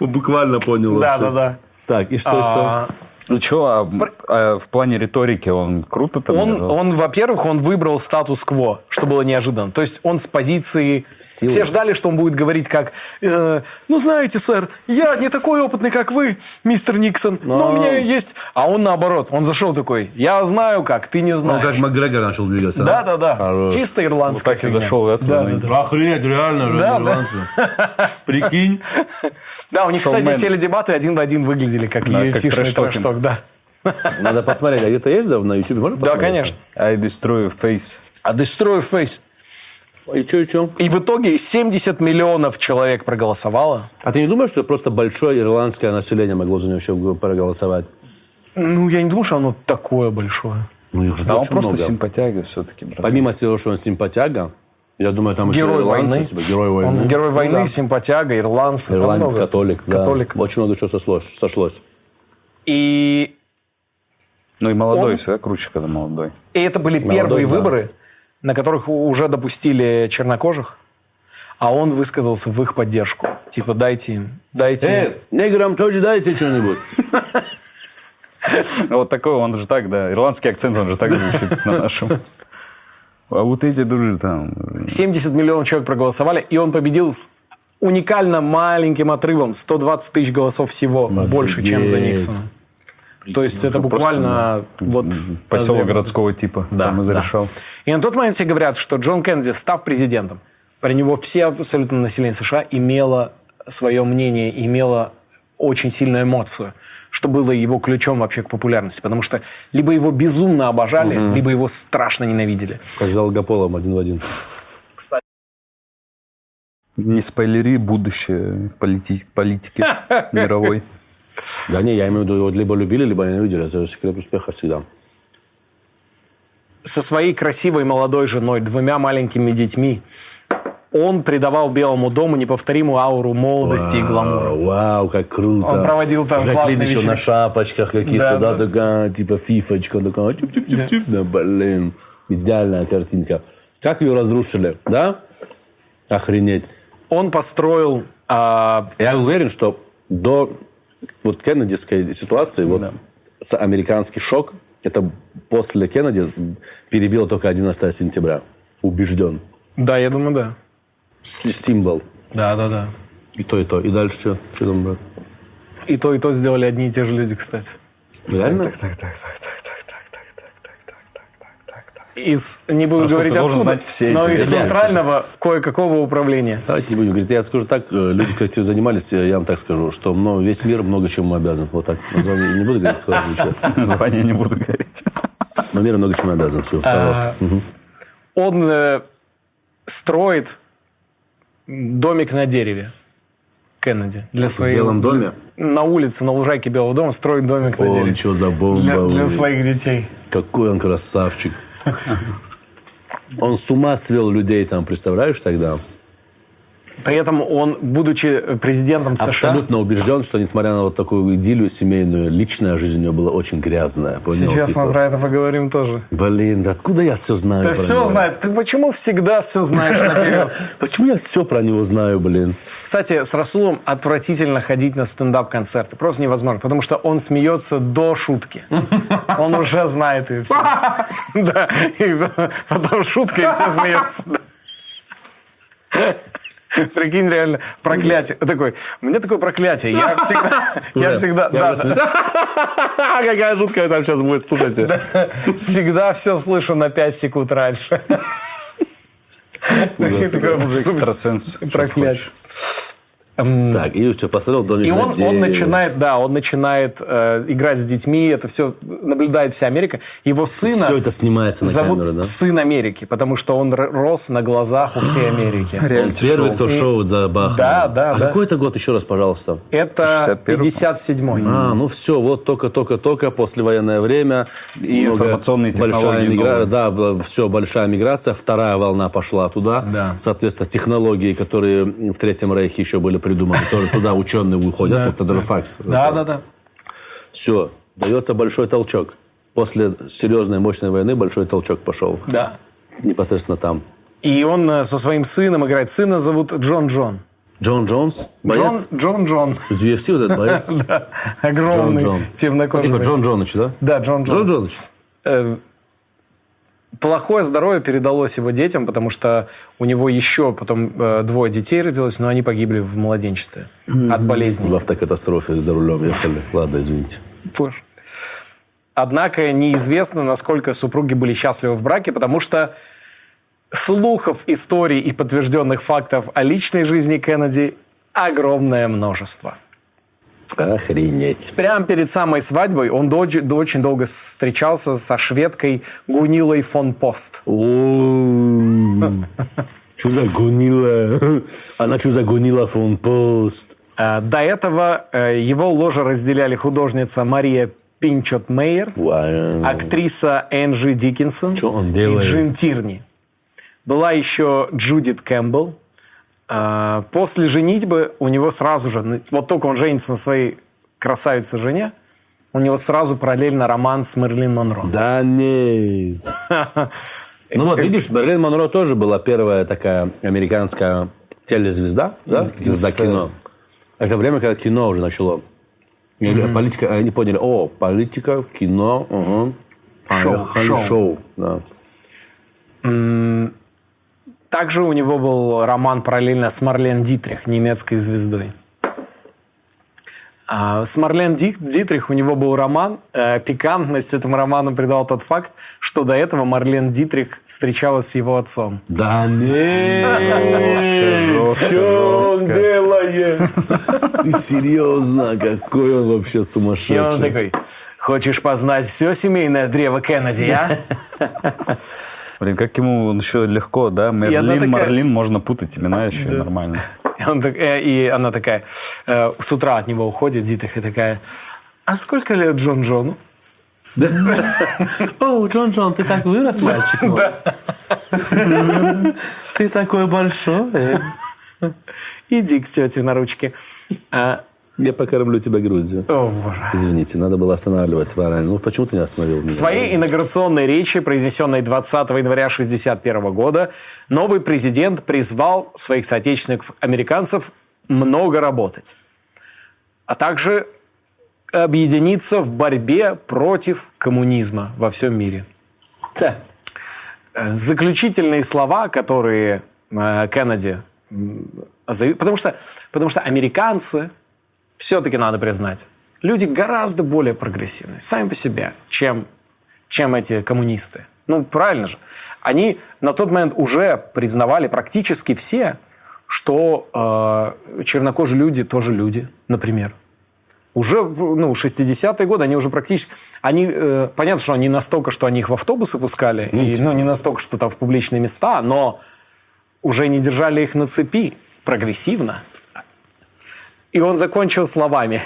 Буквально понял. Да, да, да. Так, и что, что? Ну что, а, а в плане риторики он круто там Он, он, во-первых, он выбрал статус-кво, что было неожиданно. То есть он с позиции... Силы. Все ждали, что он будет говорить как, э, ну, знаете, сэр, я не такой опытный, как вы, мистер Никсон, но у меня есть... А он наоборот, он зашел такой, я знаю как, ты не знаешь. Макгрегор начал двигаться. Да, да, да. Хорош. Чисто ирландская так и фигня. зашел. Да, ну, да, да. Охренеть, реально, Да, ирландцы. Прикинь. Да, у них, кстати, теледебаты один в один выглядели, как Да, как UFC-шный trash-talking. Да. Надо посмотреть, а где-то есть да, на YouTube? Можно Да, посмотреть? конечно. I destroy face. А Destroy Face. И что, и что? И в итоге 70 миллионов человек проголосовало. А ты не думаешь, что просто большое ирландское население могло за него еще проголосовать? Ну, я не думаю, что оно такое большое. Ну, их же Да он просто много. симпатяга все-таки, брат. Помимо того, что он симпатяга, я думаю, там еще Герой ирландцы, войны. типа, герой войны. Он герой Ну войны, да. симпатяга, ирландцы. Ирландец, католик, да. Католик. Очень много чего сошлось. сошлось. И, Ну и молодой Он- всегда круче, когда молодой. и это были Молодой, первые да. выборы, на которых уже допустили чернокожих, а он высказался в их поддержку. Типа, дайте им, дайте им. Э, неграм тоже дайте что-нибудь. Ну, вот такой, он же так, да, ирландский акцент, он же так звучит на нашем. А вот эти тоже там... 70 миллионов человек проголосовали, и он победил с уникально маленьким отрывом. 120 тысяч голосов всего. Больше, чем за Офигеть. Никсона. То есть это буквально вот... Поселок разве- городского типа. Да, там и да. зарешал. И на тот момент все говорят, что Джон Кеннеди, став президентом, про него все абсолютно население США имело свое мнение, имело очень сильную эмоцию, что было его ключом вообще к популярности. Потому что либо его безумно обожали, либо его страшно ненавидели. Как с Долгополом один в один. Не спойлери будущее полити- политики мировой. Да не, я имею в виду, его либо любили, либо ненавидели. Это секрет успеха всегда. Со своей красивой молодой женой, двумя маленькими детьми, он придавал Белому дому неповторимую ауру молодости и гламура. Вау, вау, как круто. Он проводил там Жаклин классные еще на шапочках каких-то, Да, да, да. такая, типа фифочка, такая, чуп-чуп-чуп-чуп. Да, блин, идеальная картинка. Как ее разрушили, да? Охренеть. Он построил а, Я уверен, что до вот кеннедийской ситуации, вот с- американский шок, это после Кеннеди перебило только 11 сентября. Убежден. Да, я думаю, да. С- Символ. Да, да, да. И то, и то. И дальше что? Что там, брат? И то, и то сделали одни и те же люди, кстати. Реально? Из, не буду Хорошо, говорить откуда, знать все но эти из центрального кое-какого управления. Давайте не будем говорить. Я скажу так, э, люди, этим занимались, э, я вам так скажу, что много- весь мир много чему обязан. Вот так. Название не буду говорить, кто ничего. Название не буду говорить. Но мир много чему обязан. Все, пожалуйста. Мгм. Он э, строит домик на дереве. Кеннеди. Для своей, Белом доме? На улице, на лужайке Белого дома строит домик на О, дереве. что за бомба. Для, для своих детей. Какой он красавчик. Он с ума свел людей там, представляешь, тогда? При этом он, будучи президентом США... Абсолютно убежден, что несмотря на вот такую идиллию семейную, личная жизнь у него была очень грязная. Понял? Сейчас Типа, мы про это поговорим тоже. Блин, да откуда я все знаю Ты все него? знаешь. Ты почему всегда все знаешь наперед? Почему я все про него знаю, блин? Кстати, с Расулом отвратительно ходить на стендап-концерты. Просто невозможно, потому что он смеется до шутки. Он уже знает ее все. Да, и потом шутка, и все смеются. Прикинь, реально, проклятие. Такой, у меня такое проклятие. Я всегда, я всегда, да, Какая жуткая там сейчас будет, слушайте. всегда все слышу на 5 секунд раньше. Супер, экстрасенс. Проклятие. Так, и что, посмотрел Домик И на он, он начинает, да, он начинает э, играть с детьми, это все наблюдает вся Америка. Его сына Все это снимается на зовут камеру, да? сын Америки, потому что он рос на глазах у всей Америки. Он первый, кто шоу забахнул. Да, да, А да. какой это год, еще раз, пожалуйста? Это 61-й? 57-й. А, ну все, вот только-только-только послевоенное время. И информационные большая мигра-. Да, все, большая миграция. Вторая волна пошла туда. Да. Соответственно, технологии, которые в Третьем Рейхе еще были придуманы, тоже туда ученые уходят. Даже факт. Да, да, да. Все, дается большой толчок. После серьезной мощной войны большой толчок пошел. Да. Непосредственно там. И он э, со своим сыном играет. Сына зовут Джон Джон. Джон Джонс, Джон боец Джон Джон. из UFC, вот этот боец. Да. Джон Огромный, Джон. темнокожий. Типа Джон Джоныч, да? Да, Джон Джон. Джон Джоныч. Плохое здоровье передалось его детям, потому что у него еще потом э, двое детей родилось, но они погибли в младенчестве от болезней. В автокатастрофе за рулем ехали. Ладно, извините. Боже. Однако неизвестно, насколько супруги были счастливы в браке, потому что слухов, историй и подтвержденных фактов о личной жизни Кеннеди огромное множество. Охренеть. Прямо перед самой свадьбой он до- до- очень долго встречался со шведкой Гунилой фон Пост. Что за гунила? Она что за гунила фон пост? Э, До этого э, его ложе разделяли художница Мария Пинчот Мейер, актриса Энджи Диккенсон и? Джин Тирни. Была еще Джудит Кэмпбелл. Э, После женитьбы у него сразу же, ну, вот только он женится на своей красавице-жене, у него сразу параллельно роман с Мерлин Монро. Да нет. Ну вот, видишь, Берлин Монро тоже была первая такая американская телезвезда, да? Звезда кино. Это время, когда кино уже начало. Или Политика, они поняли, о, политика, кино, угу. Поехали, шоу. шоу. да. Также у него был роман параллельно с Марлен Дитрих, немецкой звездой. А с Марлен Ди- Дитрих у него был роман. Э, Пикантность этому роману придал тот факт, что до этого Марлен Дитрих встречалась с его отцом. Да нет! жестко, Что он делает? Ты серьезно? Какой он вообще И он сумасшедший. такой, хочешь познать все семейное древо Кеннеди, а? Блин, как ему он еще легко, да? Мерлин, такая- Марлин, можно путать имена еще нормально. И, он так- э, и она такая, э, с утра от него уходит Дитрих и такая, а сколько лет Джон Джону? О, Джон Джон, ты так вырос, мальчик мой. Ты такой большой. Иди к тете на ручки. Я покормлю тебя грудью. О, боже. Извините, надо было останавливать правильно. Ну, почему ты не остановил меня? В своей инаугурационной речи, произнесенной 20 января 1961 года, новый президент призвал своих соотечественников-американцев много работать, а также объединиться в борьбе против коммунизма во всем мире. Да. Э, Заключительные слова, которые э, Кеннеди потому что, потому что американцы, все-таки надо признать, люди гораздо более прогрессивные, сами по себе, чем, чем эти коммунисты. Ну, правильно же. Они на тот момент уже признавали практически все, что э, чернокожие люди тоже люди, например. Уже в ну, 60-е годы они уже практически... Они, э, понятно, что они настолько, что они их в автобусы пускали, и, ну, не настолько, что там в публичные места, но уже не держали их на цепи прогрессивно. И он закончил словами.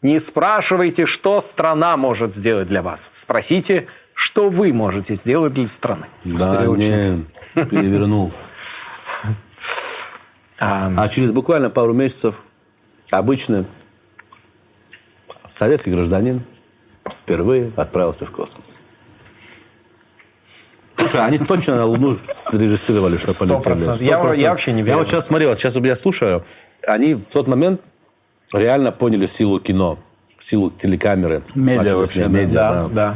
Не спрашивайте, что страна может сделать для вас. Спросите, что вы можете сделать для страны. Да, не, перевернул. А, А через буквально пару месяцев обычный советский гражданин впервые отправился в космос. Слушай, они точно на Луну срежиссировали, что Сто полетели. процентов. Я- 100%. я вообще не верю. Я вот сейчас смотрел, сейчас я слушаю. Они в тот момент реально поняли силу кино, силу телекамеры. Медиа вообще, да. медиа, да, да. да.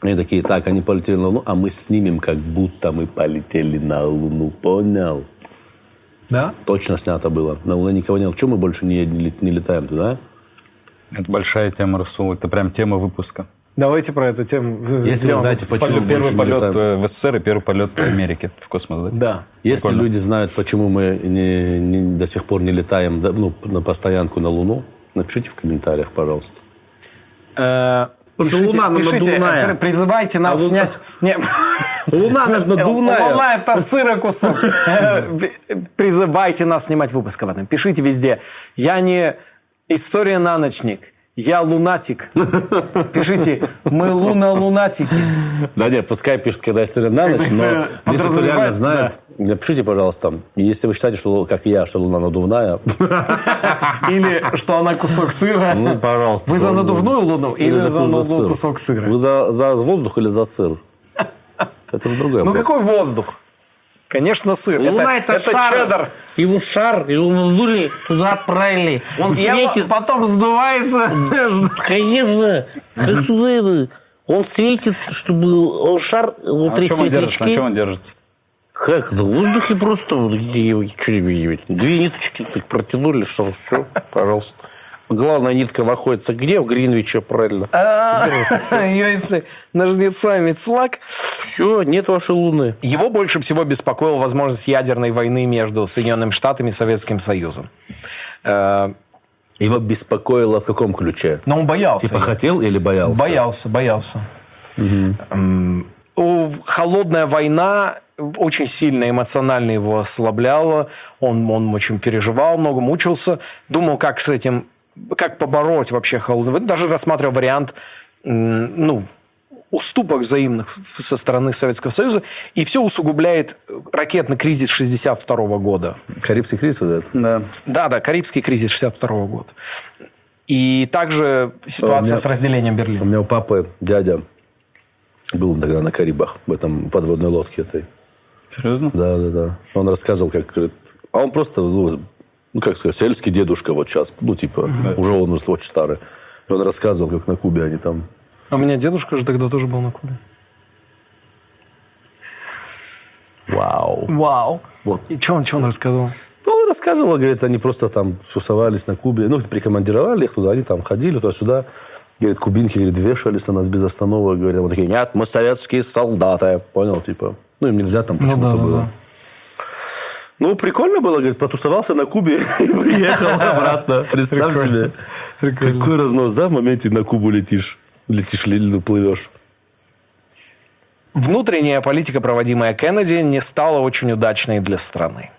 Они такие, так, они полетели на Луну, а мы снимем, как будто мы полетели на Луну. Понял? Да? Точно снято было. На Луне никого нет. Чего мы больше не, не, не летаем туда? Это большая тема, Расул. Это прям тема выпуска. Давайте про эту тему. Если вы сделаем знаете, выпуск. почему Первый полет летаем. э, в СССР и первый полет в Америке в космос, да? Да. Если Прикольно. люди знают, почему мы не- не- до сих пор не летаем ну, на постоянку на Луну, напишите в комментариях, пожалуйста. Э, Пишите, Луна, пишите, надувная. э, призывайте нас А Луна- снять... Не, Луна, же надувная. Луна – это кусок. Э, Призывайте нас снимать выпуск об этом. Пишите везде. Я не история на ночник. Я лунатик. Пишите, мы луна-лунатики. Да нет, пускай пишут, когда история на ночь, но Если кто реально знает, напишите, пожалуйста. И если вы считаете, что, как я, что Луна надувная, Или что она кусок сыра. ну, пожалуйста. Вы за надувную луну или за кусок сыра? Вы за, за воздух или за сыр? Это же другой Ну какой воздух? Конечно, сыр. Луна это, шар. чеддер. Его шар, его надули, туда отправили. Он Я светит. потом сдувается. Конечно. Как туда это? Он светит, чтобы он шар А внутри на чем он держится? На светлячки. чем он держится? Как? Да в воздухе просто тебе, две ниточки так протянули, что все, пожалуйста. Главная нитка находится где? В Гринвиче, правильно. Ее если ножницами цлак. Все, нет вашей луны. Его больше всего беспокоила возможность ядерной войны между Соединенными Штатами и Советским Союзом. Э, Его беспокоило в каком ключе? Но он боялся. Типа хотел или боялся? Боялся, боялся. М, у- Холодная война очень сильно эмоционально его ослабляла. Он, он очень переживал, много мучился. Думал, как с этим, как побороть вообще холодную войну. Даже рассматривал вариант ну, уступок взаимных со стороны Советского Союза. И все усугубляет ракетный кризис 62 года. Карибский кризис вот этот? Да. Да, да, Карибский кризис 62 года. И также ситуация меня- с разделением У Берлина. меня у папы дядя был тогда на Карибах, в этом подводной лодке этой. Серьезно? Да, да, да. Он рассказывал, как... говорит, А он просто, ну, ну, как сказать, сельский дедушка вот сейчас. Ну, типа, уже он очень старый. И он рассказывал, как на Кубе они там... А у меня дедушка же тогда тоже был на Кубе. Вау. Вау. Вот. И что он, что он рассказывал? Ну, он рассказывал, говорит, они просто там тусовались на Кубе. Ну, прикомандировали их туда, они там ходили туда-сюда. Говорит, кубинки, говорит, вешались на нас без остановок. Говорят, вот такие, нет, мы советские солдаты. Понял, типа. Ну, им нельзя там почему-то да, да, было. да. Ну, прикольно было, говорит, потусовался на Кубе и приехал обратно. Представь себе. Какой разнос, да, в моменте на Кубу летишь. Летишь, ли- плывешь. Внутренняя политика, проводимая Кеннеди, не стала очень удачной для страны.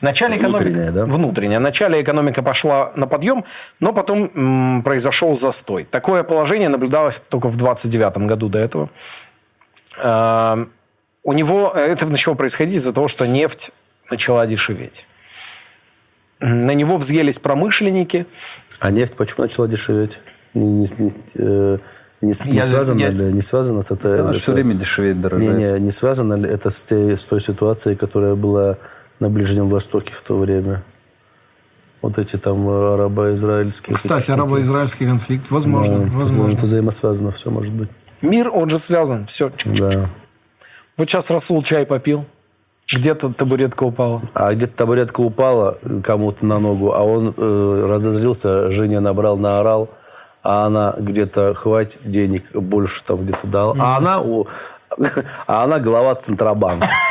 Вначале экономика, Внутренняя, да? внутренняя. Вначале экономика пошла на подъем, но потом м, произошел застой. Такое положение наблюдалось только в 29 году до этого. Э, у него это начало происходить из-за того, что нефть начала дешеветь. На него взъелись промышленники. А нефть почему начала дешеветь? Не, не- не, э, не не Я- связано я- ли, не связано с это? Она это- все время дешевеет, Не, дорожает. не, не связано ли это с, те- с той ситуацией, которая была на Ближнем Востоке в то время? Вот эти там арабо-израильские... Кстати, арабо-израильский конфликт. Да, Возможно, это- возможно. Это взаимосвязано все может быть. Мир, он же связан. Все. Да. Вот сейчас Расул чай попил. Где-то табуретка упала. А где-то табуретка упала кому-то на ногу, а он э, разозлился, Женя набрал, наорал, а она где-то хватит денег больше там где-то дал. А она у- а она глава Центробанка.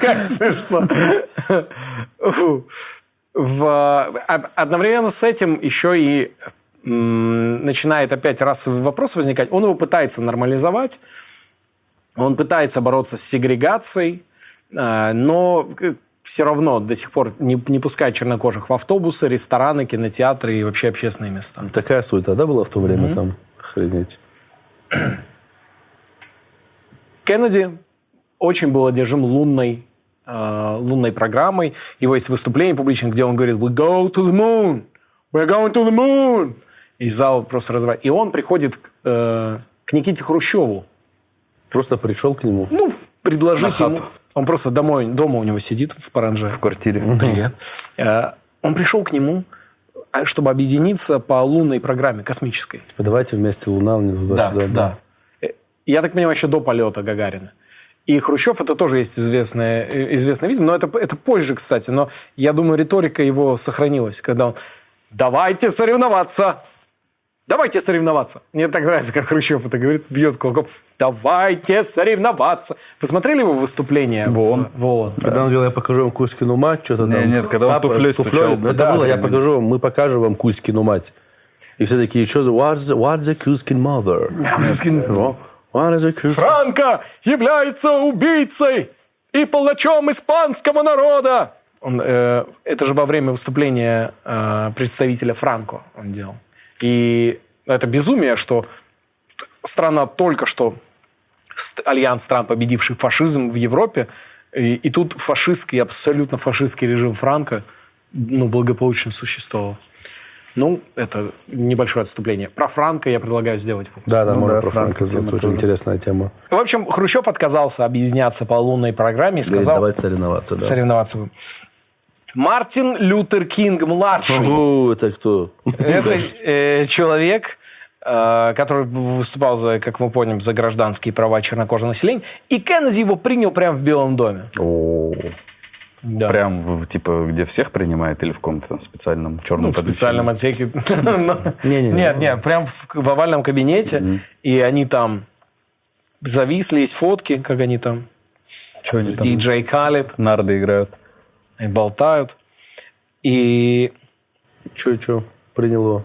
Как смешно. В, а- одновременно с этим еще и начинает опять расовый вопрос возникать. Он его пытается нормализовать. Он пытается бороться с сегрегацией, э, но все равно до сих пор не, не пускает чернокожих в автобусы, рестораны, кинотеатры и вообще общественные места. Такая суета, да, была в то время там? Охренеть. Кеннеди очень был одержим лунной, э, лунной программой. Его есть выступление публичное, где он говорит «We go to the moon! We're going to the moon!» И зал просто разрывает. И он приходит к, э, к Никите Хрущеву. Просто пришел к нему. Ну, предложить ему... Он просто домой, дома у него сидит в Паранже. В квартире. Привет. Э, Он пришел к нему, а, чтобы объединиться по лунной программе космической. Давайте вместе Луна внизу туда-сюда. Э, Я так понимаю, еще до полета Гагарина. И Хрущев это тоже есть известное, э, известное видео, но это, это позже, кстати. Но я думаю, риторика его сохранилась, когда он «давайте соревноваться». Давайте соревноваться. Мне так нравится, как Хрущев это говорит, бьет кулаком. Давайте соревноваться. Вы смотрели его выступление? Вон. В, Вон. Когда он говорил, я покажу вам Кузькину мать, что-то Не, там. нет, когда он туфлей стучал. ну, Это Да, было, я да, покажу вам, мы покажем вам Кузькину мать. И все такие, что за, what's the, what's the Kuzkin mother? Ну, What is a Kuzkin? Франко является убийцей и палачом испанского народа. Он, э, это же во время выступления э, представителя Франко он делал. И это безумие, что страна только что альянс стран, победивших фашизм в Европе, и, и тут фашистский, абсолютно фашистский режим Франко ну, благополучно существовал. Ну, это небольшое отступление. Про Франко я предлагаю сделать выпуск. Да, да, Ну можно да, про Франко Франка, тема это очень тоже. интересная тема. В общем, Хрущев отказался объединяться по лунной программе и Говорит, сказал давайте соревноваться, да. соревноваться. Мартин Лютер Кинг младший. О, это кто? Это э, человек, э, который выступал за, как мы помним, за гражданские права чернокожего населения. И Кеннеди его принял прямо в Белом доме. О, Да. Прям, в- типа, где всех принимает или в каком-то там специальном черном Ну, в специальном отсеке. Не-не-не. Нет, нет, прям в в овальном кабинете. И они там зависли, есть фотки, как они там. Что они там? Диджей Калит. Нарды играют. И болтают. И Че, че? Принял его.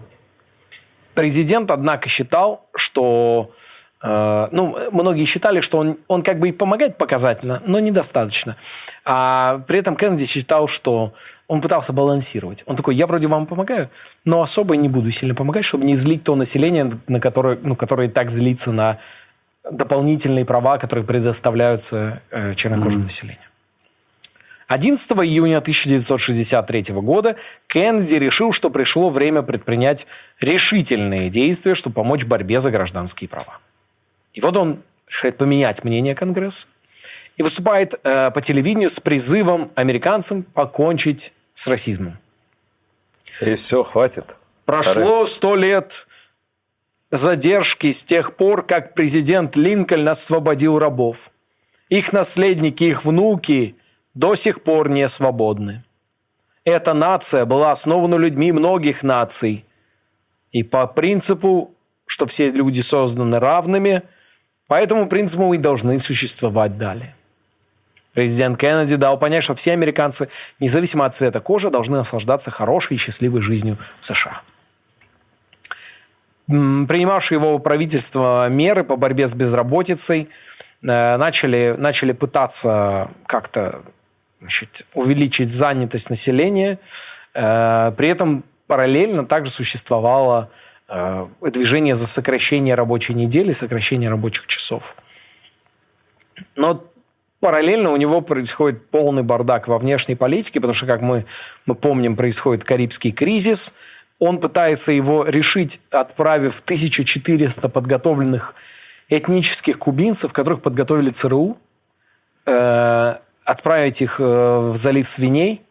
президент, однако, считал, что... э, ну, многие считали, что он, он как бы и помогает показательно, но недостаточно. А при этом Кеннеди считал, что он пытался балансировать. Он такой, я вроде вам помогаю, но особо не буду сильно помогать, чтобы не злить то население, на которое, ну, которое и так злится на дополнительные права, которые предоставляются э, чернокожему населению. 11 июня 1963 года Кеннеди решил, что пришло время предпринять решительные действия, чтобы помочь борьбе за гражданские права. И вот он решает поменять мнение Конгресса и выступает э, по телевидению с призывом американцам покончить с расизмом. И все, хватит. Прошло сто лет задержки с тех пор, как президент Линкольн освободил рабов. Их наследники, их внуки до сих пор не свободны. Эта нация была основана людьми многих наций. И по принципу, что все люди созданы равными, по этому принципу мы и должны существовать далее. Президент Кеннеди дал понять, что все американцы, независимо от цвета кожи, должны наслаждаться хорошей и счастливой жизнью в США. Принимавшие его правительство меры по борьбе с безработицей э, начали, начали пытаться как-то значит, увеличить занятость населения. Э, При этом параллельно также существовало э, движение за сокращение рабочей недели, сокращение рабочих часов. Но параллельно у него происходит полный бардак во внешней политике, потому что, как мы, мы помним, происходит Карибский кризис. Он пытается его решить, отправив 1400 подготовленных этнических кубинцев, которых подготовили ЦРУ, э, отправить их э, в залив свиней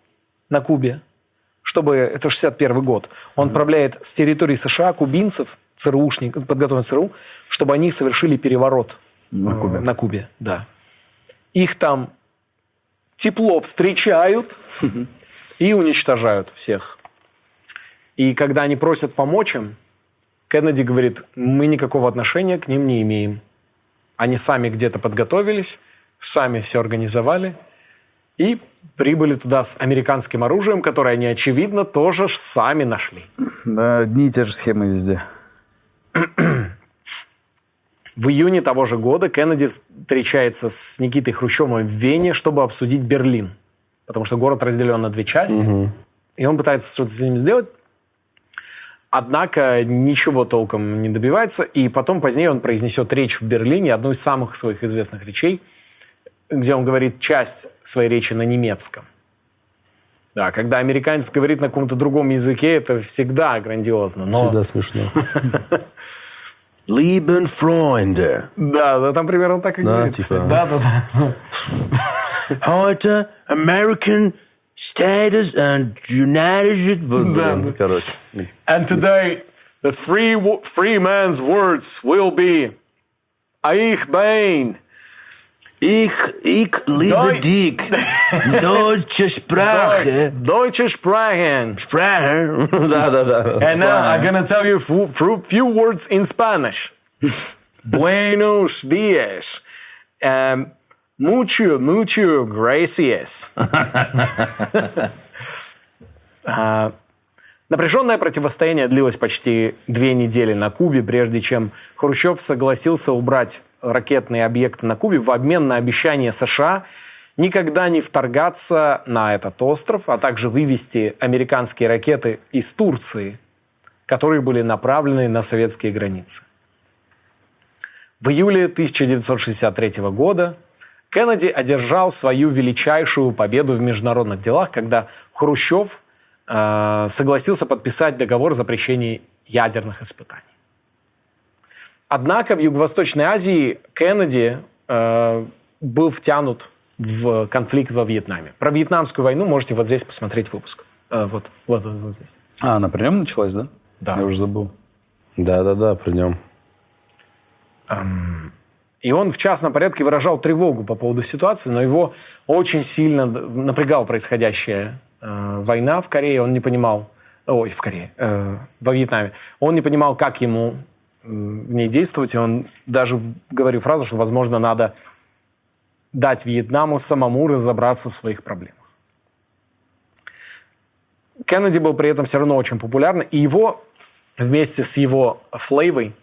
на Кубе, чтобы... Это 61 год. Он отправляет с территории США кубинцев, ЦРУшников, подготовленных ЦРУ, чтобы они совершили переворот На Кубе. на Кубе, да. Их там тепло встречают и уничтожают всех. И когда они просят помочь им, Кеннеди говорит, мы никакого отношения к ним не имеем. Они сами где-то подготовились, сами все организовали и прибыли туда с американским оружием, которое они, очевидно, тоже сами нашли. Да, одни и те же схемы везде. В июне того же года Кеннеди встречается с Никитой Хрущевым в Вене, чтобы обсудить Берлин. Потому что город разделен на две части. И он пытается что-то с ним сделать. Однако ничего толком не добивается. И потом позднее он произнесет речь в Берлине, одну из самых своих известных речей. Где он говорит часть своей речи на немецком. Да, когда американец говорит на каком-то другом языке, это всегда грандиозно. Но... Всегда смешно. Lieben Freunde, Да, да, там примерно так и Да, говорит. типа. Да, да, да. heute American status and United... Блин, короче. And today, the three, wo- three man's words will be Ich bin. Ich, ich liebe Deu- dich. Deutsche Sprache. Deutsche Sprachen. Sprache. да, да, да. And now I'm gonna tell you a few, words in Spanish. Buenos dias. Um, mucho, mucho gracias. А, Напряженное противостояние длилось почти две недели на Кубе, прежде чем Хрущев согласился убрать ракетные объекты на Кубе в обмен на обещание США никогда не вторгаться на этот остров, а также вывести американские ракеты из Турции, которые были направлены на советские границы. В июле 1963 года Кеннеди одержал свою величайшую победу в международных делах, когда Хрущев э, согласился подписать договор о запрещении ядерных испытаний. Однако в Юго-Восточной Азии Кеннеди э, был втянут в конфликт во Вьетнаме. Про Вьетнамскую войну можете вот здесь посмотреть выпуск. Э, вот, вот, вот, вот здесь. А, она при нем началась, да? Да. Я уже забыл. Да-да-да, при нем. И он в частном порядке выражал тревогу по поводу ситуации, но его очень сильно напрягала происходящая э, война в Корее. Он не понимал, ой, в Корее, э, во Вьетнаме. Он не понимал, как ему в ней действовать. И он даже говорил фразу, что, возможно, надо дать Вьетнаму самому разобраться в своих проблемах. Кеннеди был при этом все равно очень популярный, и его вместе с его флейвой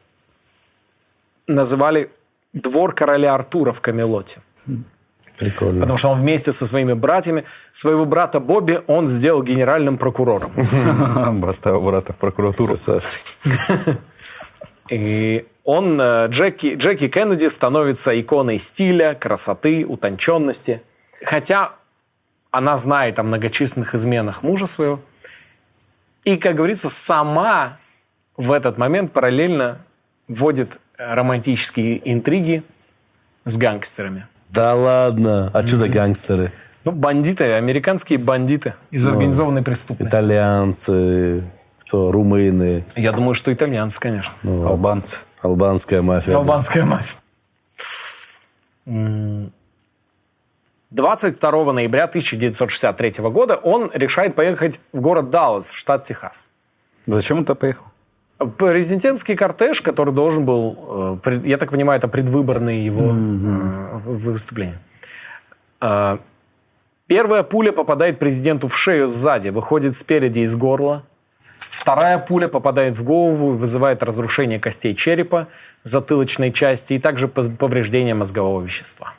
называли двор короля Артура в Камелоте. Прикольно. Потому что он вместе со своими братьями, своего брата Бобби он сделал генеральным прокурором. Поставил брата в прокуратуру. Красавчик. И он, э, Джеки, Джеки Кеннеди, становится иконой стиля, красоты, утонченности. Хотя она знает о многочисленных изменах мужа своего. И, как говорится, сама в этот момент параллельно вводит романтические интриги с гангстерами. Да ладно. А что за гангстеры? Ну, бандиты, американские бандиты из организованной преступности. Итальянцы, кто? Румыны, Я думаю, что итальянцы, конечно. Албанцы. албанская мафия. Албанская мафия. М. 22 ноября 1963 года он решает поехать в город Даллас, штат Техас. Зачем он туда поехал? Президентский кортеж, который должен был, э, я так понимаю, это предвыборное его в- выступление. Э, Первая пуля попадает президенту в шею сзади, выходит спереди из горла. Вторая пуля попадает в голову и вызывает разрушение костей черепа, затылочной части и также повреждение мозгового вещества.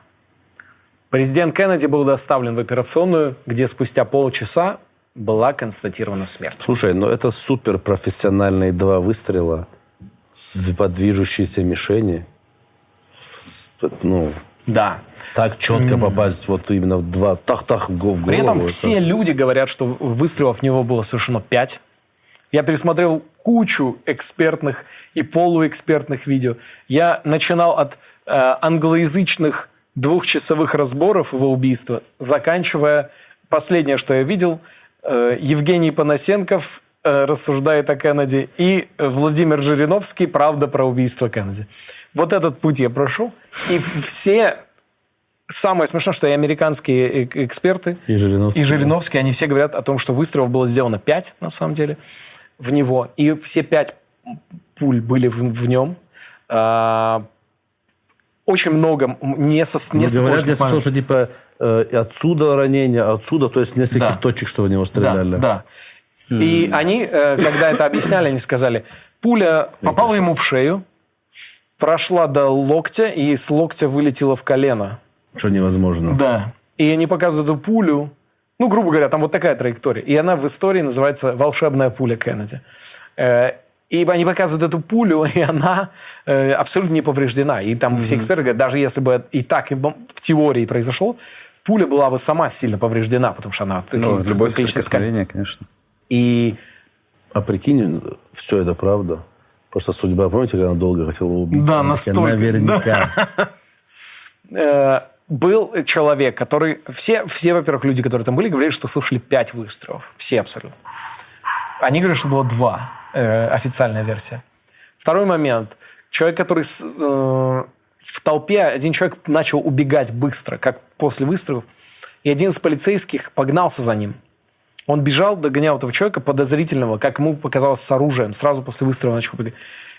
Президент Кеннеди был доставлен в операционную, где спустя полчаса была констатирована смерть. Слушай, ну это супер профессиональные два выстрела по движущейся мишени. Ну, Да. так четко попасть вот именно в два тах-тах в го- в голову. При этом это- все люди говорят, что выстрелов в него было совершено пять. Я пересмотрел кучу экспертных и полуэкспертных видео. Я начинал от э, англоязычных двухчасовых разборов его убийства, заканчивая последнее, что я видел, э, Евгений Панасенков э, рассуждает о Кеннеди и Владимир Жириновский «Правда про убийство Кеннеди». Вот этот путь я прошел, и все Самое смешное, что и американские э- эксперты, И Жириновский. и Жириновский, они все говорят о том, что выстрелов было сделано 5, на самом деле, в него. И все пять пуль были в, в нем. А, очень много не со Ну, не говорят, я слышал, что типа э, отсюда ранение, отсюда, то есть нескольких Да. точек, что в него стреляли. Да, да. И они, э, когда это объясняли, они сказали, пуля попала ему в шею, прошла до локтя, и с локтя вылетела в колено. Что невозможно. Да. И они показывают эту пулю. Ну, грубо говоря, там вот такая траектория. И она в истории называется «Волшебная пуля Кеннеди». Э, И они показывают эту пулю, и она э, абсолютно не повреждена. И там все эксперты говорят, даже если бы и так и в теории произошло, пуля была бы сама сильно повреждена, потому что она... Ну, любое соприкосновение, конечно. И А прикинь, все это правда. Просто судьба, помните, когда она долго хотела убить? Да, настолько, Наверняка. э, был человек, который... Все, все, во-первых, люди, которые там были, говорили, что слышали пять выстрелов. Все абсолютно. Они говорят, что было два. э, официальная версия. Второй момент. Человек, который э, в толпе, один человек начал убегать быстро, как после выстрелов, и один из полицейских погнался за ним. Он бежал, догонял этого человека подозрительного, как ему показалось, с оружием. Сразу после выстрела начал бегать.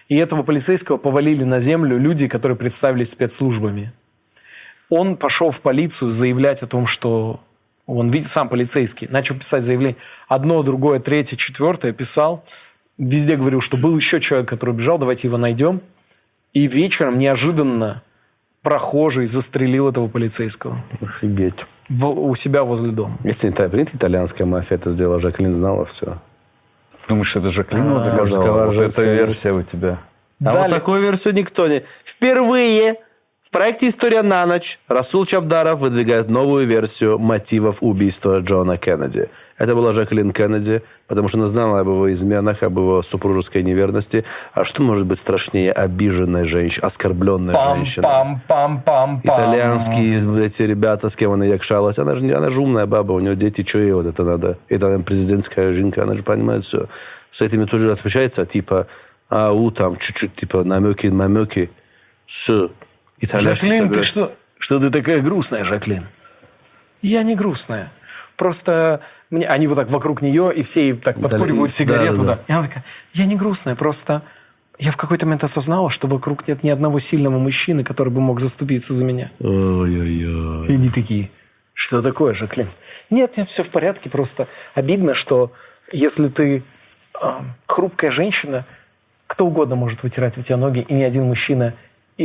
И этого полицейского повалили на землю люди, которые представились спецслужбами. Он пошел в полицию заявлять о том, что он видит сам полицейский, начал писать заявление. Одно, другое, третье, четвертое писал. Везде говорил, что был еще человек, который бежал, давайте его найдем. И вечером неожиданно прохожий застрелил этого полицейского Офигеть. в- у себя возле дома. Если не та- прикинь, итальянская мафия это сделала, Жаклин знала все. Думаешь, это Жаклин вот заказала? мужская Вот эта версия у тебя. А Далее. вот такую версию никто не... Впервые в проекте «История на ночь» Расул Чабдаров выдвигает новую версию мотивов убийства Джона Кеннеди. Это была Жаклин Кеннеди, потому что она знала об его изменах, об его супружеской неверности. А что может быть страшнее обиженной женщины, оскорбленной женщины? Пам-пам-пам-пам-пам. Итальянские эти ребята, с кем она якшалась. Она же, она же умная баба, у нее дети, что ей вот это надо? Это она президентская жинка, она же понимает все. С этими тоже отвечается, типа, ау, там, чуть-чуть, типа, намеки, намеки. Все. Итальяшки Жаклин, ты собирают. что? Что ты такая грустная, Жаклин? Я не грустная. Просто мне, они вот так вокруг нее, и все ей так подкуривают да, сигарету. да, Да, И она такая, я не грустная, просто я в какой-то момент осознала, что вокруг нет ни одного сильного мужчины, который бы мог заступиться за меня. Ой-ой-ой. И они такие, что такое, Жаклин? Нет, нет, все в порядке, просто обидно, что если ты а, хрупкая женщина, кто угодно может вытирать у тебя ноги, и ни один мужчина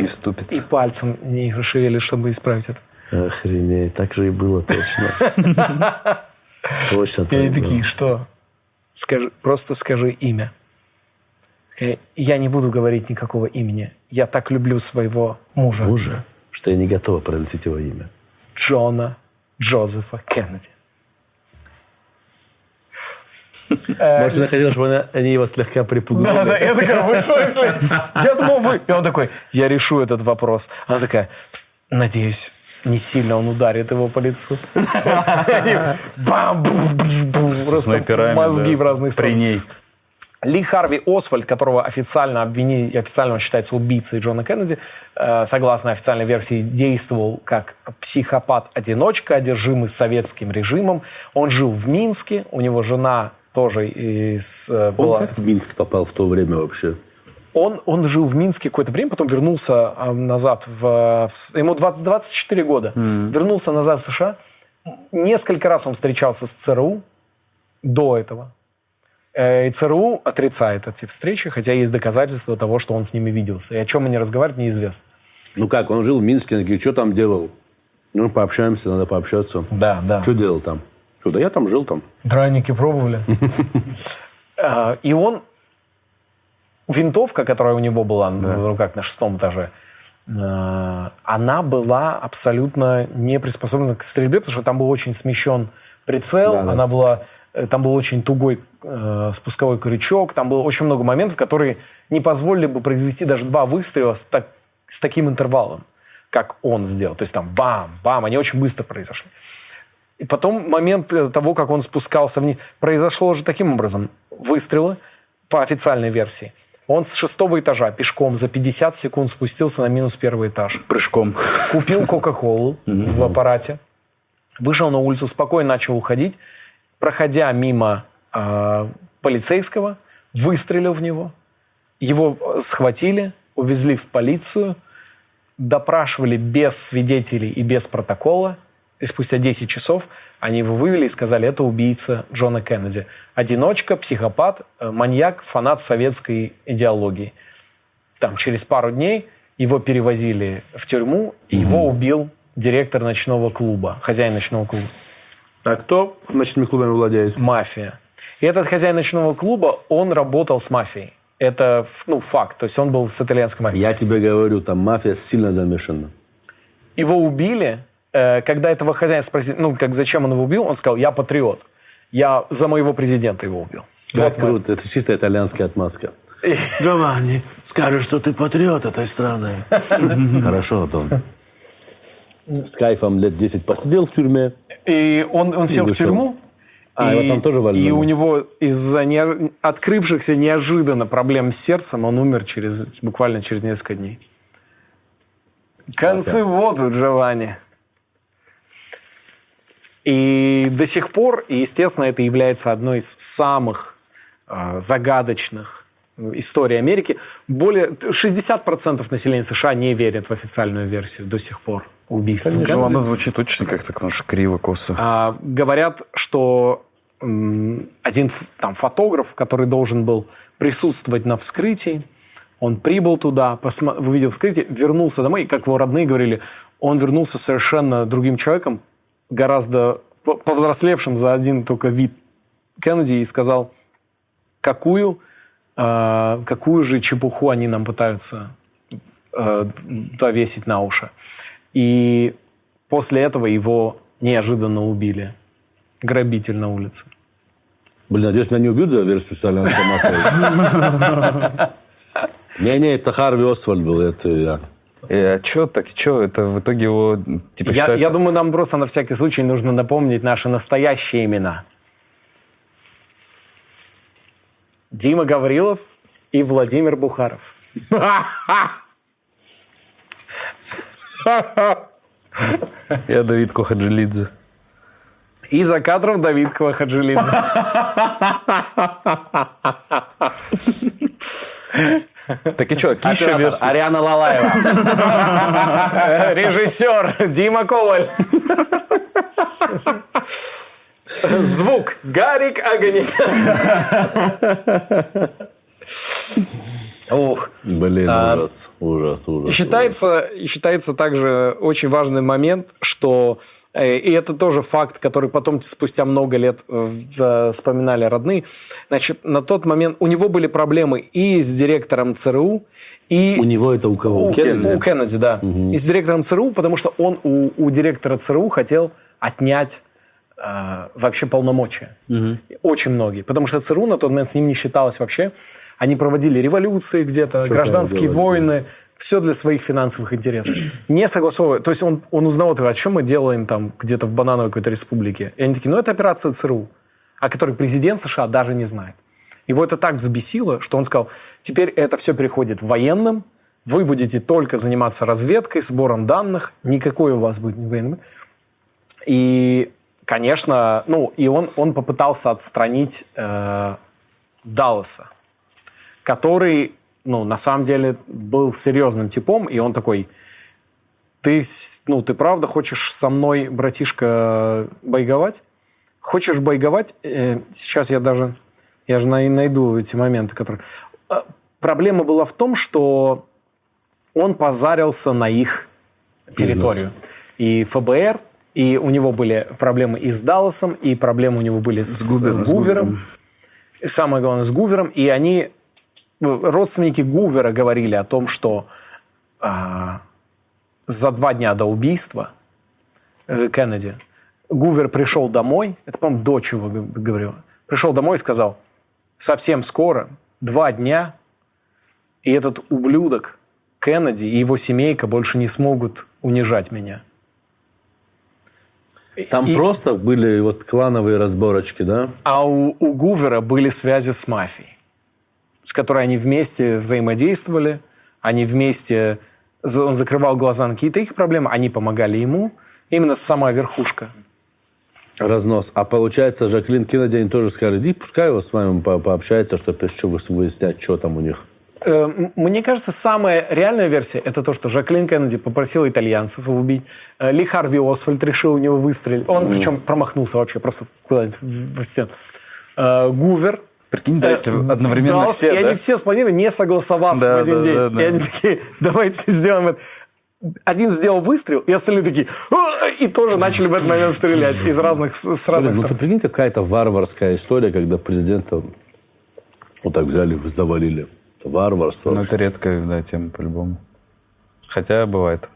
и, вступится. и пальцем не шевелит, чтобы исправить это. Охренеть, так же и было точно. Точно И так они было. такие, что? Скажи, просто скажи имя. Я не буду говорить никакого имени. Я так люблю своего мужа. Мужа, что я не готова произносить его имя. Джона Джозефа Кеннеди. Может, она хотела, чтобы она- они его слегка припугнули. Да, да, я такая, вы в смысле? Я думал, вы... И он такой, я решу этот вопрос. Она такая, надеюсь, не сильно он ударит его по лицу. Бам! Просто мозги в разные При стороны. ней. Ли Харви Освальд, которого официально обвинили, официально он считается убийцей Джона Кеннеди, э, согласно официальной версии, действовал как психопат-одиночка, одержимый советским режимом. Он жил в Минске, у него жена тоже из, э, Он была... как в Минск попал в то время вообще? Он, он жил в Минске какое-то время, потом вернулся а, назад в... в- ему 20, 24 года. Вернулся назад в США. Несколько раз он встречался с ЦРУ до этого. Э, И ЦРУ отрицает эти встречи, хотя есть доказательства того, что он с ними виделся. И о чем они разговаривают, неизвестно. Ну как, он жил в Минске, такие, что там делал? Ну, пообщаемся, надо пообщаться. Да, да. Что делал там? Что, да я там жил там. Драники пробовали. А, И он... Винтовка, которая у него была в руках на шестом этаже, э, она была абсолютно не приспособлена к стрельбе, потому что там был очень смещен прицел, Да, да. она была, э, там был очень тугой э, спусковой крючок, там было очень много моментов, которые не позволили бы произвести даже два выстрела с, так- с таким интервалом, как он сделал. То есть там бам, бам, они очень быстро произошли. И потом момент э, того, как он спускался вниз, произошло же таким образом. Выстрелы по официальной версии. Он с шестого этажа пешком за 50 секунд спустился на минус первый этаж. Прыжком. Купил Кока-Колу в аппарате. Вышел на улицу, спокойно начал уходить. Проходя мимо э, полицейского, выстрелил в него. Его э, схватили, увезли в полицию, допрашивали без свидетелей и без протокола. И спустя 10 часов они его вывели и сказали, это убийца Джона Кеннеди. Одиночка, психопат, э, маньяк, фанат советской идеологии. Там через пару дней его перевозили в тюрьму, и его убил директор ночного клуба, хозяин ночного клуба. А кто ночными клубами владеет? Мафия. И этот хозяин ночного клуба, он работал с мафией. Это ну, факт. То есть он был с итальянской мафией. Я тебе говорю, там мафия сильно замешана. Его убили, когда этого хозяина спросили, ну, как зачем он его убил, он сказал, я патриот. Я за моего президента его убил. Как круто, это чисто итальянская отмазка. Джованни, скажешь, что ты патриот этой страны. Хорошо, Дон. С кайфом лет 10 посидел в тюрьме. И он, он сел в тюрьму. А, его там тоже вольнули? И у него из-за не- открывшихся неожиданно проблем с сердцем он умер через, буквально через несколько дней. Концы вот у Джованни. И до сих пор, и, естественно, это является одной из самых э, загадочных историй Америки. Более 60% населения США не верят в официальную версию до сих пор убийства. Ну, Кеннеди. она звучит очень как-то конечно, криво, косо. А, говорят, что м, один там фотограф, который должен был присутствовать на вскрытии, он прибыл туда, посма- увидел вскрытие, вернулся домой, и, как его родные говорили, он вернулся совершенно другим человеком, гораздо по- повзрослевшим за один только вид Кеннеди, и сказал, какую, а, какую же чепуху они нам пытаются э, повесить на уши. И после этого его неожиданно убили. Грабитель на улице. Блин, надеюсь, меня не убьют за версию с итальянской мафией. Не-не, это Харви Освальд был, это я. А что так, что это в итоге его типа Я, считается... я думаю, нам просто на всякий случай нужно напомнить наши настоящие имена. Дима Гаврилов и Владимир Бухаров. Я Давид Кохаджилидзе. И за кадром Давид Квахаджилидзе. Так и что, какие еще версии? Ариана Лалаева. Режиссер Дима Коваль. Звук Гарик Аганесян. Блин, ужас, ужас, ужас. Считается, и считается также очень важный момент, что э, и это тоже факт, который потом спустя много лет э, в- вспоминали родные. Значит, на тот момент у него были проблемы и с директором ЦРУ, и У него это у кого? у У Кеннеди? у Кеннеди, да. И с директором ЦРУ, потому что он у, у директора ЦРУ хотел отнять э, вообще полномочия. Очень многие. Потому что ЦРУ на тот момент с ним не считалось вообще. Они проводили революции где-то, гражданские войны. Все для своих финансовых интересов. Не согласовывая. То есть он, он узнал, а что мы делаем там где-то в банановой какой-то республике? И они такие, ну это операция ЦРУ, о которой президент США даже не знает. Его это так взбесило, что он сказал, теперь это все переходит военным, вы будете только заниматься разведкой, сбором данных, никакой у вас будет не военный. И, конечно, ну, и он, он попытался отстранить э, Далласа, который, ну, на самом деле был серьезным типом, и он такой, ты, с- ну, ты правда хочешь со мной, братишка, бойговать? Хочешь бойговать? Э, сейчас я даже, я же най- найду эти моменты, которые... Э, Проблема была в том, что он позарился на их территорию. И ФБР, и у него были проблемы и с Далласом, и проблемы у него были с, Гувером. И самое главное, с Гувером. И они, родственники Гувера говорили о том, что а, за два дня до убийства э, Кеннеди Гувер пришел домой, это, по-моему, дочь его говорила, пришел домой и сказал, совсем скоро, два дня, и этот ублюдок Кеннеди и его семейка больше не смогут унижать меня. Там И- просто были вот клановые разборочки, да? А у, у Гувера были связи с мафией, с которой они вместе взаимодействовали, они вместе, он закрывал глаза на какие-то их проблемы, они помогали ему, именно сама верхушка. Разнос. А получается, Жаклин Кеннеди, они тоже сказали, иди, пускай его с вами по- пообщается, чтобы еще выяснять, что там у них. Э, Мне кажется, самая реальная версия – это то, что Жаклин Кеннеди попросила итальянцев его убить. Э, Ли Харви Освальд решил у него выстрелить. Он причем промахнулся вообще просто куда-нибудь в в стену. Э, Гувер. Прикинь, да, если Э, одновременно да, все, И да? они все спланировали, не согласовав Да, в один да, день. да, да. И они такие, давайте сделаем это. Один сделал выстрел, и остальные такие, и тоже начали в этот момент стрелять из разных, с Блин, разных ну ты прикинь, какая-то варварская история, когда президента вот так взяли, завалили. Варварство. Ну, это редкая, да, тема по-любому. Хотя бывает.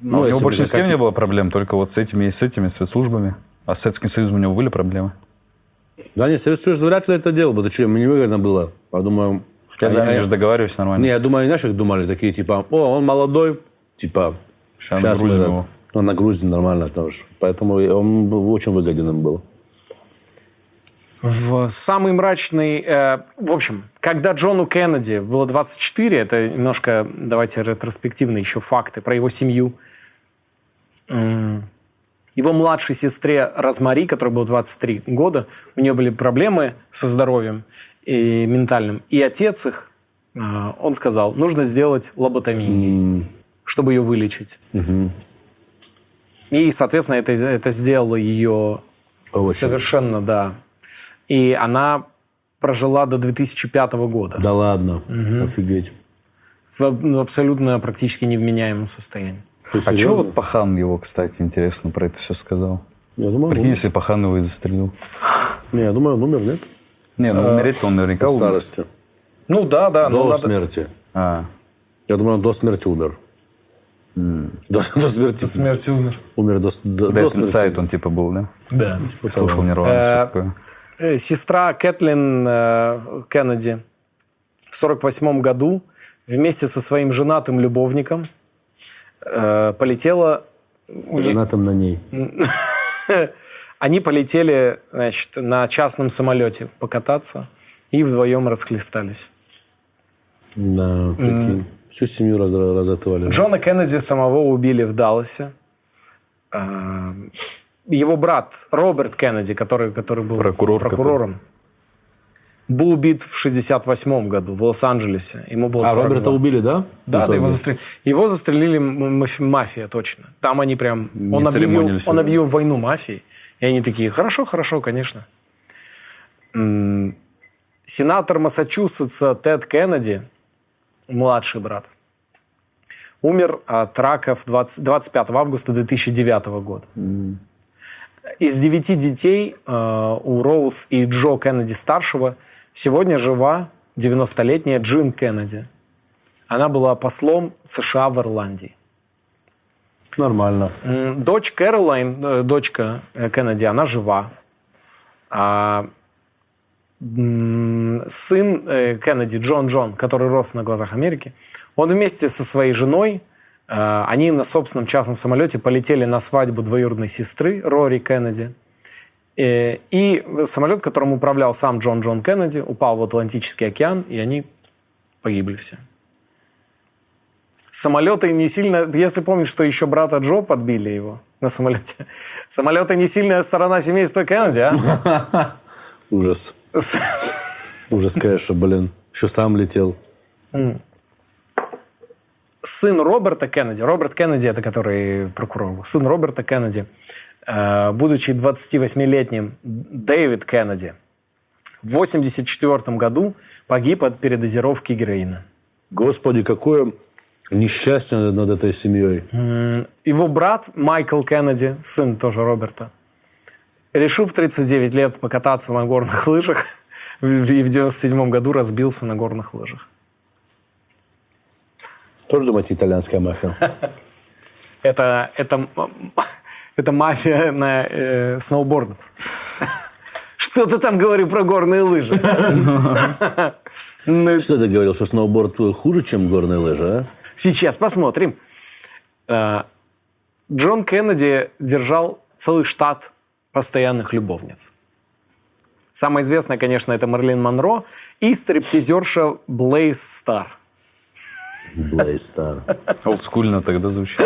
Ну, у него если больше ни с кем не было проблем, только вот с этими и с этими спецслужбами. А с Советским Союзом у него были проблемы. Да нет, Советский Союз вряд ли это делал бы. Да что, мне невыгодно было. Подумаю... Они, они же договаривались нормально. Не, я думаю, они, знаешь, как думали, такие, типа, о, он молодой, типа, щас мы нагрузим так- его. Ну, нагрузим нормально, потому что- поэтому он был очень выгоден им был. В самый мрачный... э, в общем, когда Джону Кеннеди было 24, это немножко, давайте ретроспективно еще факты про его семью. Его младшей сестре Розмари, которой было 23 года, у нее были проблемы со здоровьем и ментальным. И отец их, э, он сказал, нужно сделать лоботомию, чтобы ее вылечить. И, соответственно, это, это сделало ее Очень. совершенно, да. И она прожила до 2005 года Да ладно, офигеть. в ну, абсолютно практически невменяемом состоянии. Ты А что серьезно? вот Пахан его, кстати, интересно про это все сказал? Я думаю, Прикинь, умер. если Пахан его и застрелил. Не, я думаю, он умер, нет? Не, ну умереть-то он наверняка умер. старости. Ну да, да. До ну, надо- смерти. А, Я думаю, он до смерти умер. До, до смерти. смерти умер. Умер до, до, Dead до смерти. Inside он типа был, да? Да. Слушал Нирвану, Э, все такое. Э, Сестра Кэтлин э, Кеннеди в 48 году вместе со своим женатым любовником э, полетела... Женатым на ней. Они полетели значит, на частном самолете покататься и вдвоем расхлестались. Да, прикинь. Всю семью раз, разотывали. Джона Кеннеди самого убили в Далласе. А, Его брат Роберт Кеннеди, который, который был Прокурор прокурором, был убит в 68 году в Лос-Анджелесе. Ему было А 42. Роберта убили, да? Да, да, его, застрелили. его застрелили м- мафи- мафия, точно. Там они прям... Не Он объявил, он объявил войну мафии. И они такие, хорошо, хорошо, конечно. Сенатор Массачусетса Тед Кеннеди, младший брат, умер от рака в 20 25 августа 2009 года. Из девяти детей э, у Роуз и Джо Кеннеди старшего сегодня жива 90-летняя Джин Кеннеди. Она была послом США в Ирландии. Нормально. Дочь Кэролайн, э, дочка э, Кеннеди, она жива. А сын э, Кеннеди, Джон Джон, который рос на глазах Америки, он вместе со своей женой, они на собственном частном самолете полетели на свадьбу двоюродной сестры Рори Кеннеди. Э, И самолет, которым управлял сам Джон Джон Кеннеди, упал в Атлантический океан, и они погибли все. Самолеты не сильно... Если помнишь, что еще брата Джо подбили его на самолете. Самолеты не сильная сторона семейства Кеннеди, а? Ужас. Ужас, конечно, блин. Еще сам летел. Сын Роберта Кеннеди, Роберт Кеннеди, это который прокурор, сын Роберта Кеннеди, будучи 28-летним Дэвид Кеннеди, в 1984 году погиб от передозировки героина. Господи, какое несчастье над, этой семьей. Его брат Майкл Кеннеди, сын тоже Роберта, решил в 39 лет покататься на горных лыжах и в 97 году разбился на горных лыжах. Тоже, думаете, итальянская мафия? Это, это, это мафия на э, сноубордах. Что ты там говорил про горные лыжи? Ну, Что ты говорил, что сноуборд хуже, чем горные лыжи, а? Сейчас посмотрим. Э, Джон Кеннеди держал целый штат постоянных любовниц. Самая известная, конечно, это Марлин Монро и стриптизерша Блейз Стар. Блейз Стар. Олдскульно тогда звучит.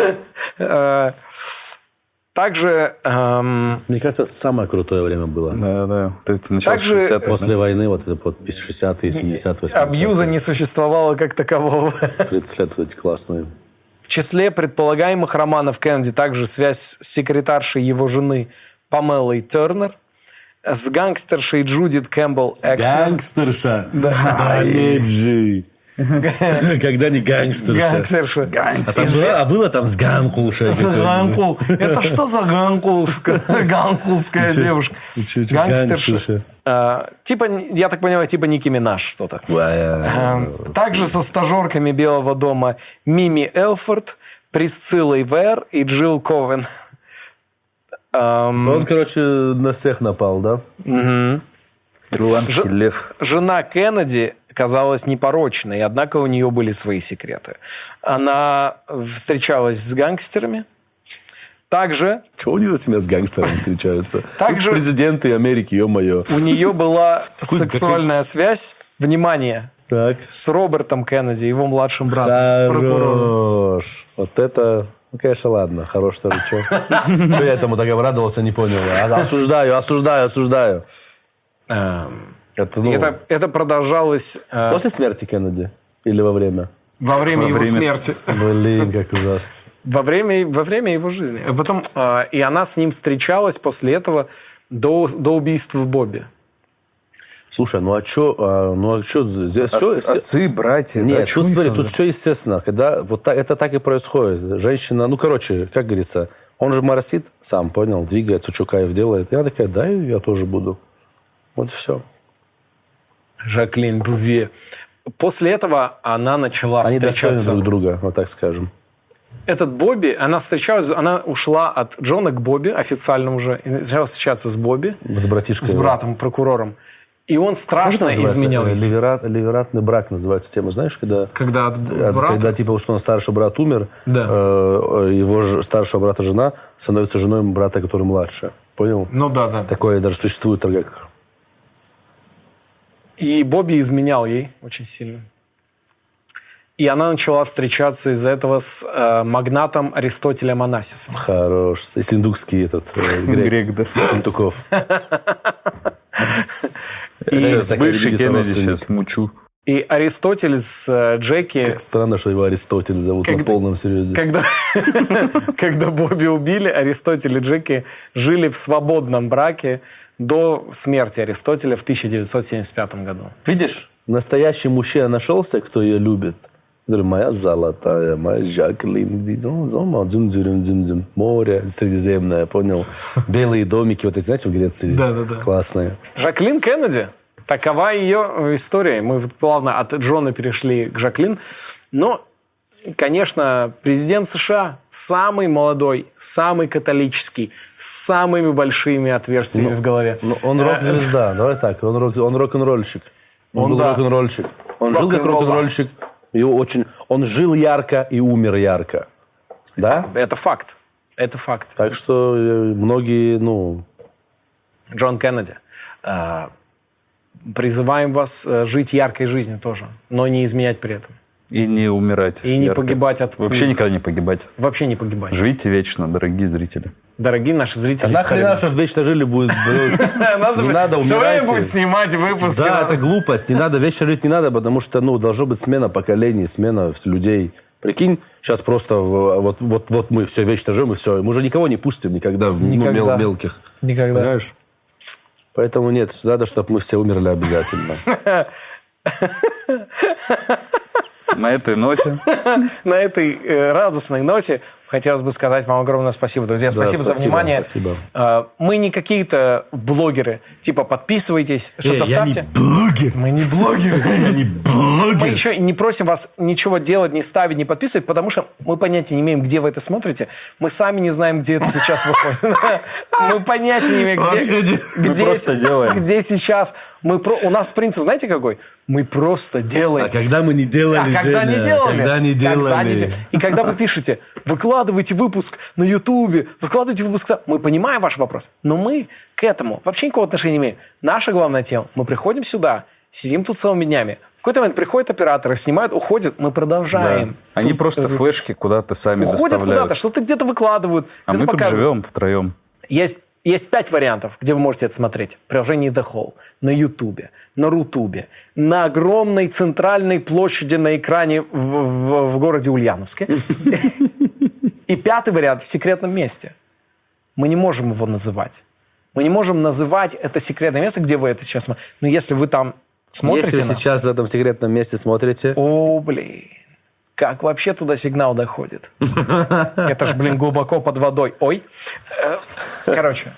Также эм, Мне кажется, самое крутое время было. Да, да. Это начало Также 60-х. После войны, вот это вот 60-е, 70-е, 80-е. абьюза не существовало как такового. 30 лет вот эти классные. В числе предполагаемых романов Кеннеди также связь с секретаршей его жены Памелой Тернер, с гангстершей Джудит Кэмпбелл Экснер. Гангстерша? Да же. Когда не гангстерша? Гангстерша. А, была- а было там с ганкулша? Ганкул. Это что за ганкулская, ганкулская девушка? Гангстерша. гангстерша? Э, Типа, я так понимаю, типа Ники Минаж что-то. Также со стажерками Белого дома Мими Элфорд, Присциллой Вэр и Джилл Ковен. Он, короче, на всех напал, да? Ирландский лев. Жена Кеннеди казалась непорочной, однако у нее были свои секреты. Она встречалась с гангстерами, также Чего они за себя с гангстерами встречаются? Также- Президенты Америки, ё-моё. у нее была сексуальная связь, внимание, Так. с Робертом Кеннеди, его младшим братом. Хорош. Вот это... Ну, конечно, ладно. Хорош тоже. Что я этому так обрадовался, не понял. А- Осуждаю, осуждаю, осуждаю. Это, ну, Это, это продолжалось э, после смерти Кеннеди? Или во время? во время во его время смерти. Блин, как ужасно. Во время, во время его жизни. А Потом, э, и она с ним встречалась после этого до, до убийства Бобби. Слушай, ну а что, ну а что, здесь все... Отцы, братья. да, Нет, чё тут смотри, тут все естественно. Когда вот так, это так и происходит. Женщина, ну, короче, как говорится, он же моросит сам, понял, двигается, Чукаев делает. Я такая, да, я тоже буду. Вот все. Жаклин Буве. После этого она начала Они встречаться. друг друга, вот так скажем. Этот Бобби, она встречалась, она ушла от Джона к Бобби, официально уже, и начала встречаться с Бобби, С братишкой. с братом, прокурором. И он страшно изменял. Ливерат, ливератный брак называется тема. Знаешь, когда... Когда от брата- Когда, типа, условно, старший брат умер, Да. э, его ж- старшего брата жена становится женой брата, который младше. Понял? Ну да, да. Такое даже существует, как И Бобби изменял ей очень сильно. И она начала встречаться из-за этого с э, магнатом Аристотелем Анасисом. Хорош. Синдукский этот э, грек. Грек, да. Так бывший Кеннеди сейчас мучу. И Аристотель с э, Джеки, Как странно, что его Аристотель зовут на Когда- полном серьезе. когда, когда Бобби убили, Аристотель и Джеки жили в свободном браке до смерти Аристотеля в 1975 году. Видишь, настоящий мужчина нашелся, кто ее любит. Говорю, моя золотая, моя Жаклин. Дзум, дзум, дзум, дзюрюм, дзюм, дзюм. Море Средиземное, понял? Белые домики, вот эти, знаете, в Греции? Да-да-да. Классные. Жаклин Кеннеди. Такова ее э, история. Мы плавно от Джона перешли к Жаклин. Но, конечно, президент США самый молодой, самый католический, с самыми большими отверстиями в голове. Ну, он Э, рок-звезда, давай так, он, рок, он рок-н-ролльщик. Он, Он был да. рок-н-ролльщик. Он жил как рок-н-ролльщик. И очень, он жил ярко и умер ярко. Да? Это факт. Это факт. Так что э, многие, ну, Джон Кеннеди. э, Призываем вас жить яркой жизнью тоже, но не изменять при этом. И не умирать. И не ярко. погибать от... Вообще никогда не погибать. Вообще не погибать. Живите вечно, дорогие зрители. Дорогие наши зрители. нахрена, чтобы вечно жили будет. Надо, Не надо, Все время умирайте. будет снимать выпуски. Да, это глупость. Не надо, вечно жить не надо, потому что, ну, должна быть смена поколений, смена людей. Прикинь, сейчас просто вот, вот, вот мы все вечно живем, и все. Мы уже никого не пустим никогда, в ну, Никогда. мел- мелких. Никогда. Понимаешь? Поэтому нет, надо, чтобы мы все умерли обязательно. На этой ноте На этой э, радостной ноте хотелось бы сказать вам огромное спасибо, друзья. Спасибо, за спасибо, внимание. спасибо. Э, Мы не какие-то блогеры. Типа подписывайтесь, что-то я не ставьте. Блогер. Мы не блогеры. Я не Мы блогер. еще не просим вас ничего делать, не ставить, не подписывать, потому что мы понятия не имеем, где вы это смотрите. Мы сами не знаем, где это сейчас выходит. Мы понятия не имеем, где, Мы просто делаем. где сейчас. Мы про... У нас принцип, знаете какой? Мы просто делаем. А когда мы не делали, А когда не делали? Когда не Когда делали? И когда вы пишете, выкладывайте выпуск на Ютубе, выкладывайте выпуск там, мы понимаем ваш вопрос, но мы к этому вообще никакого отношения не имеем. Наша главная тема, мы приходим сюда, сидим тут целыми днями, в какой-то момент приходят операторы, снимают, уходят, мы продолжаем. Да. Они Тут, просто э, флешки куда-то сами уходят доставляют. куда-то, что-то где-то выкладывают, а где-то мы тут живем втроем. Есть, есть пять вариантов, где вы можете это смотреть. В приложении The Hall, на Ютубе, на Рутубе, на огромной центральной площади на экране в, в- в городе Ульяновске. И пятый вариант в секретном месте. Мы не можем его называть. Мы не можем называть это секретное место, где вы это сейчас. Но если вы там смотрите Если вы нас, сейчас в этом секретном месте смотрите, о, блин, как вообще туда сигнал доходит? Это ж, блин, глубоко под водой. Ой. Э, Короче,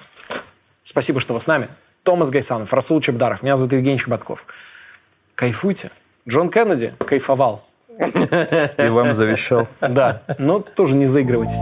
спасибо, что вы с нами. Томас Гайсанов, Расул Чебдаров. Меня зовут Евгений Щербатков. Кайфуйте. Джон Кеннеди кайфовал. И вам завещал. Да, но тоже не заигрывайтесь.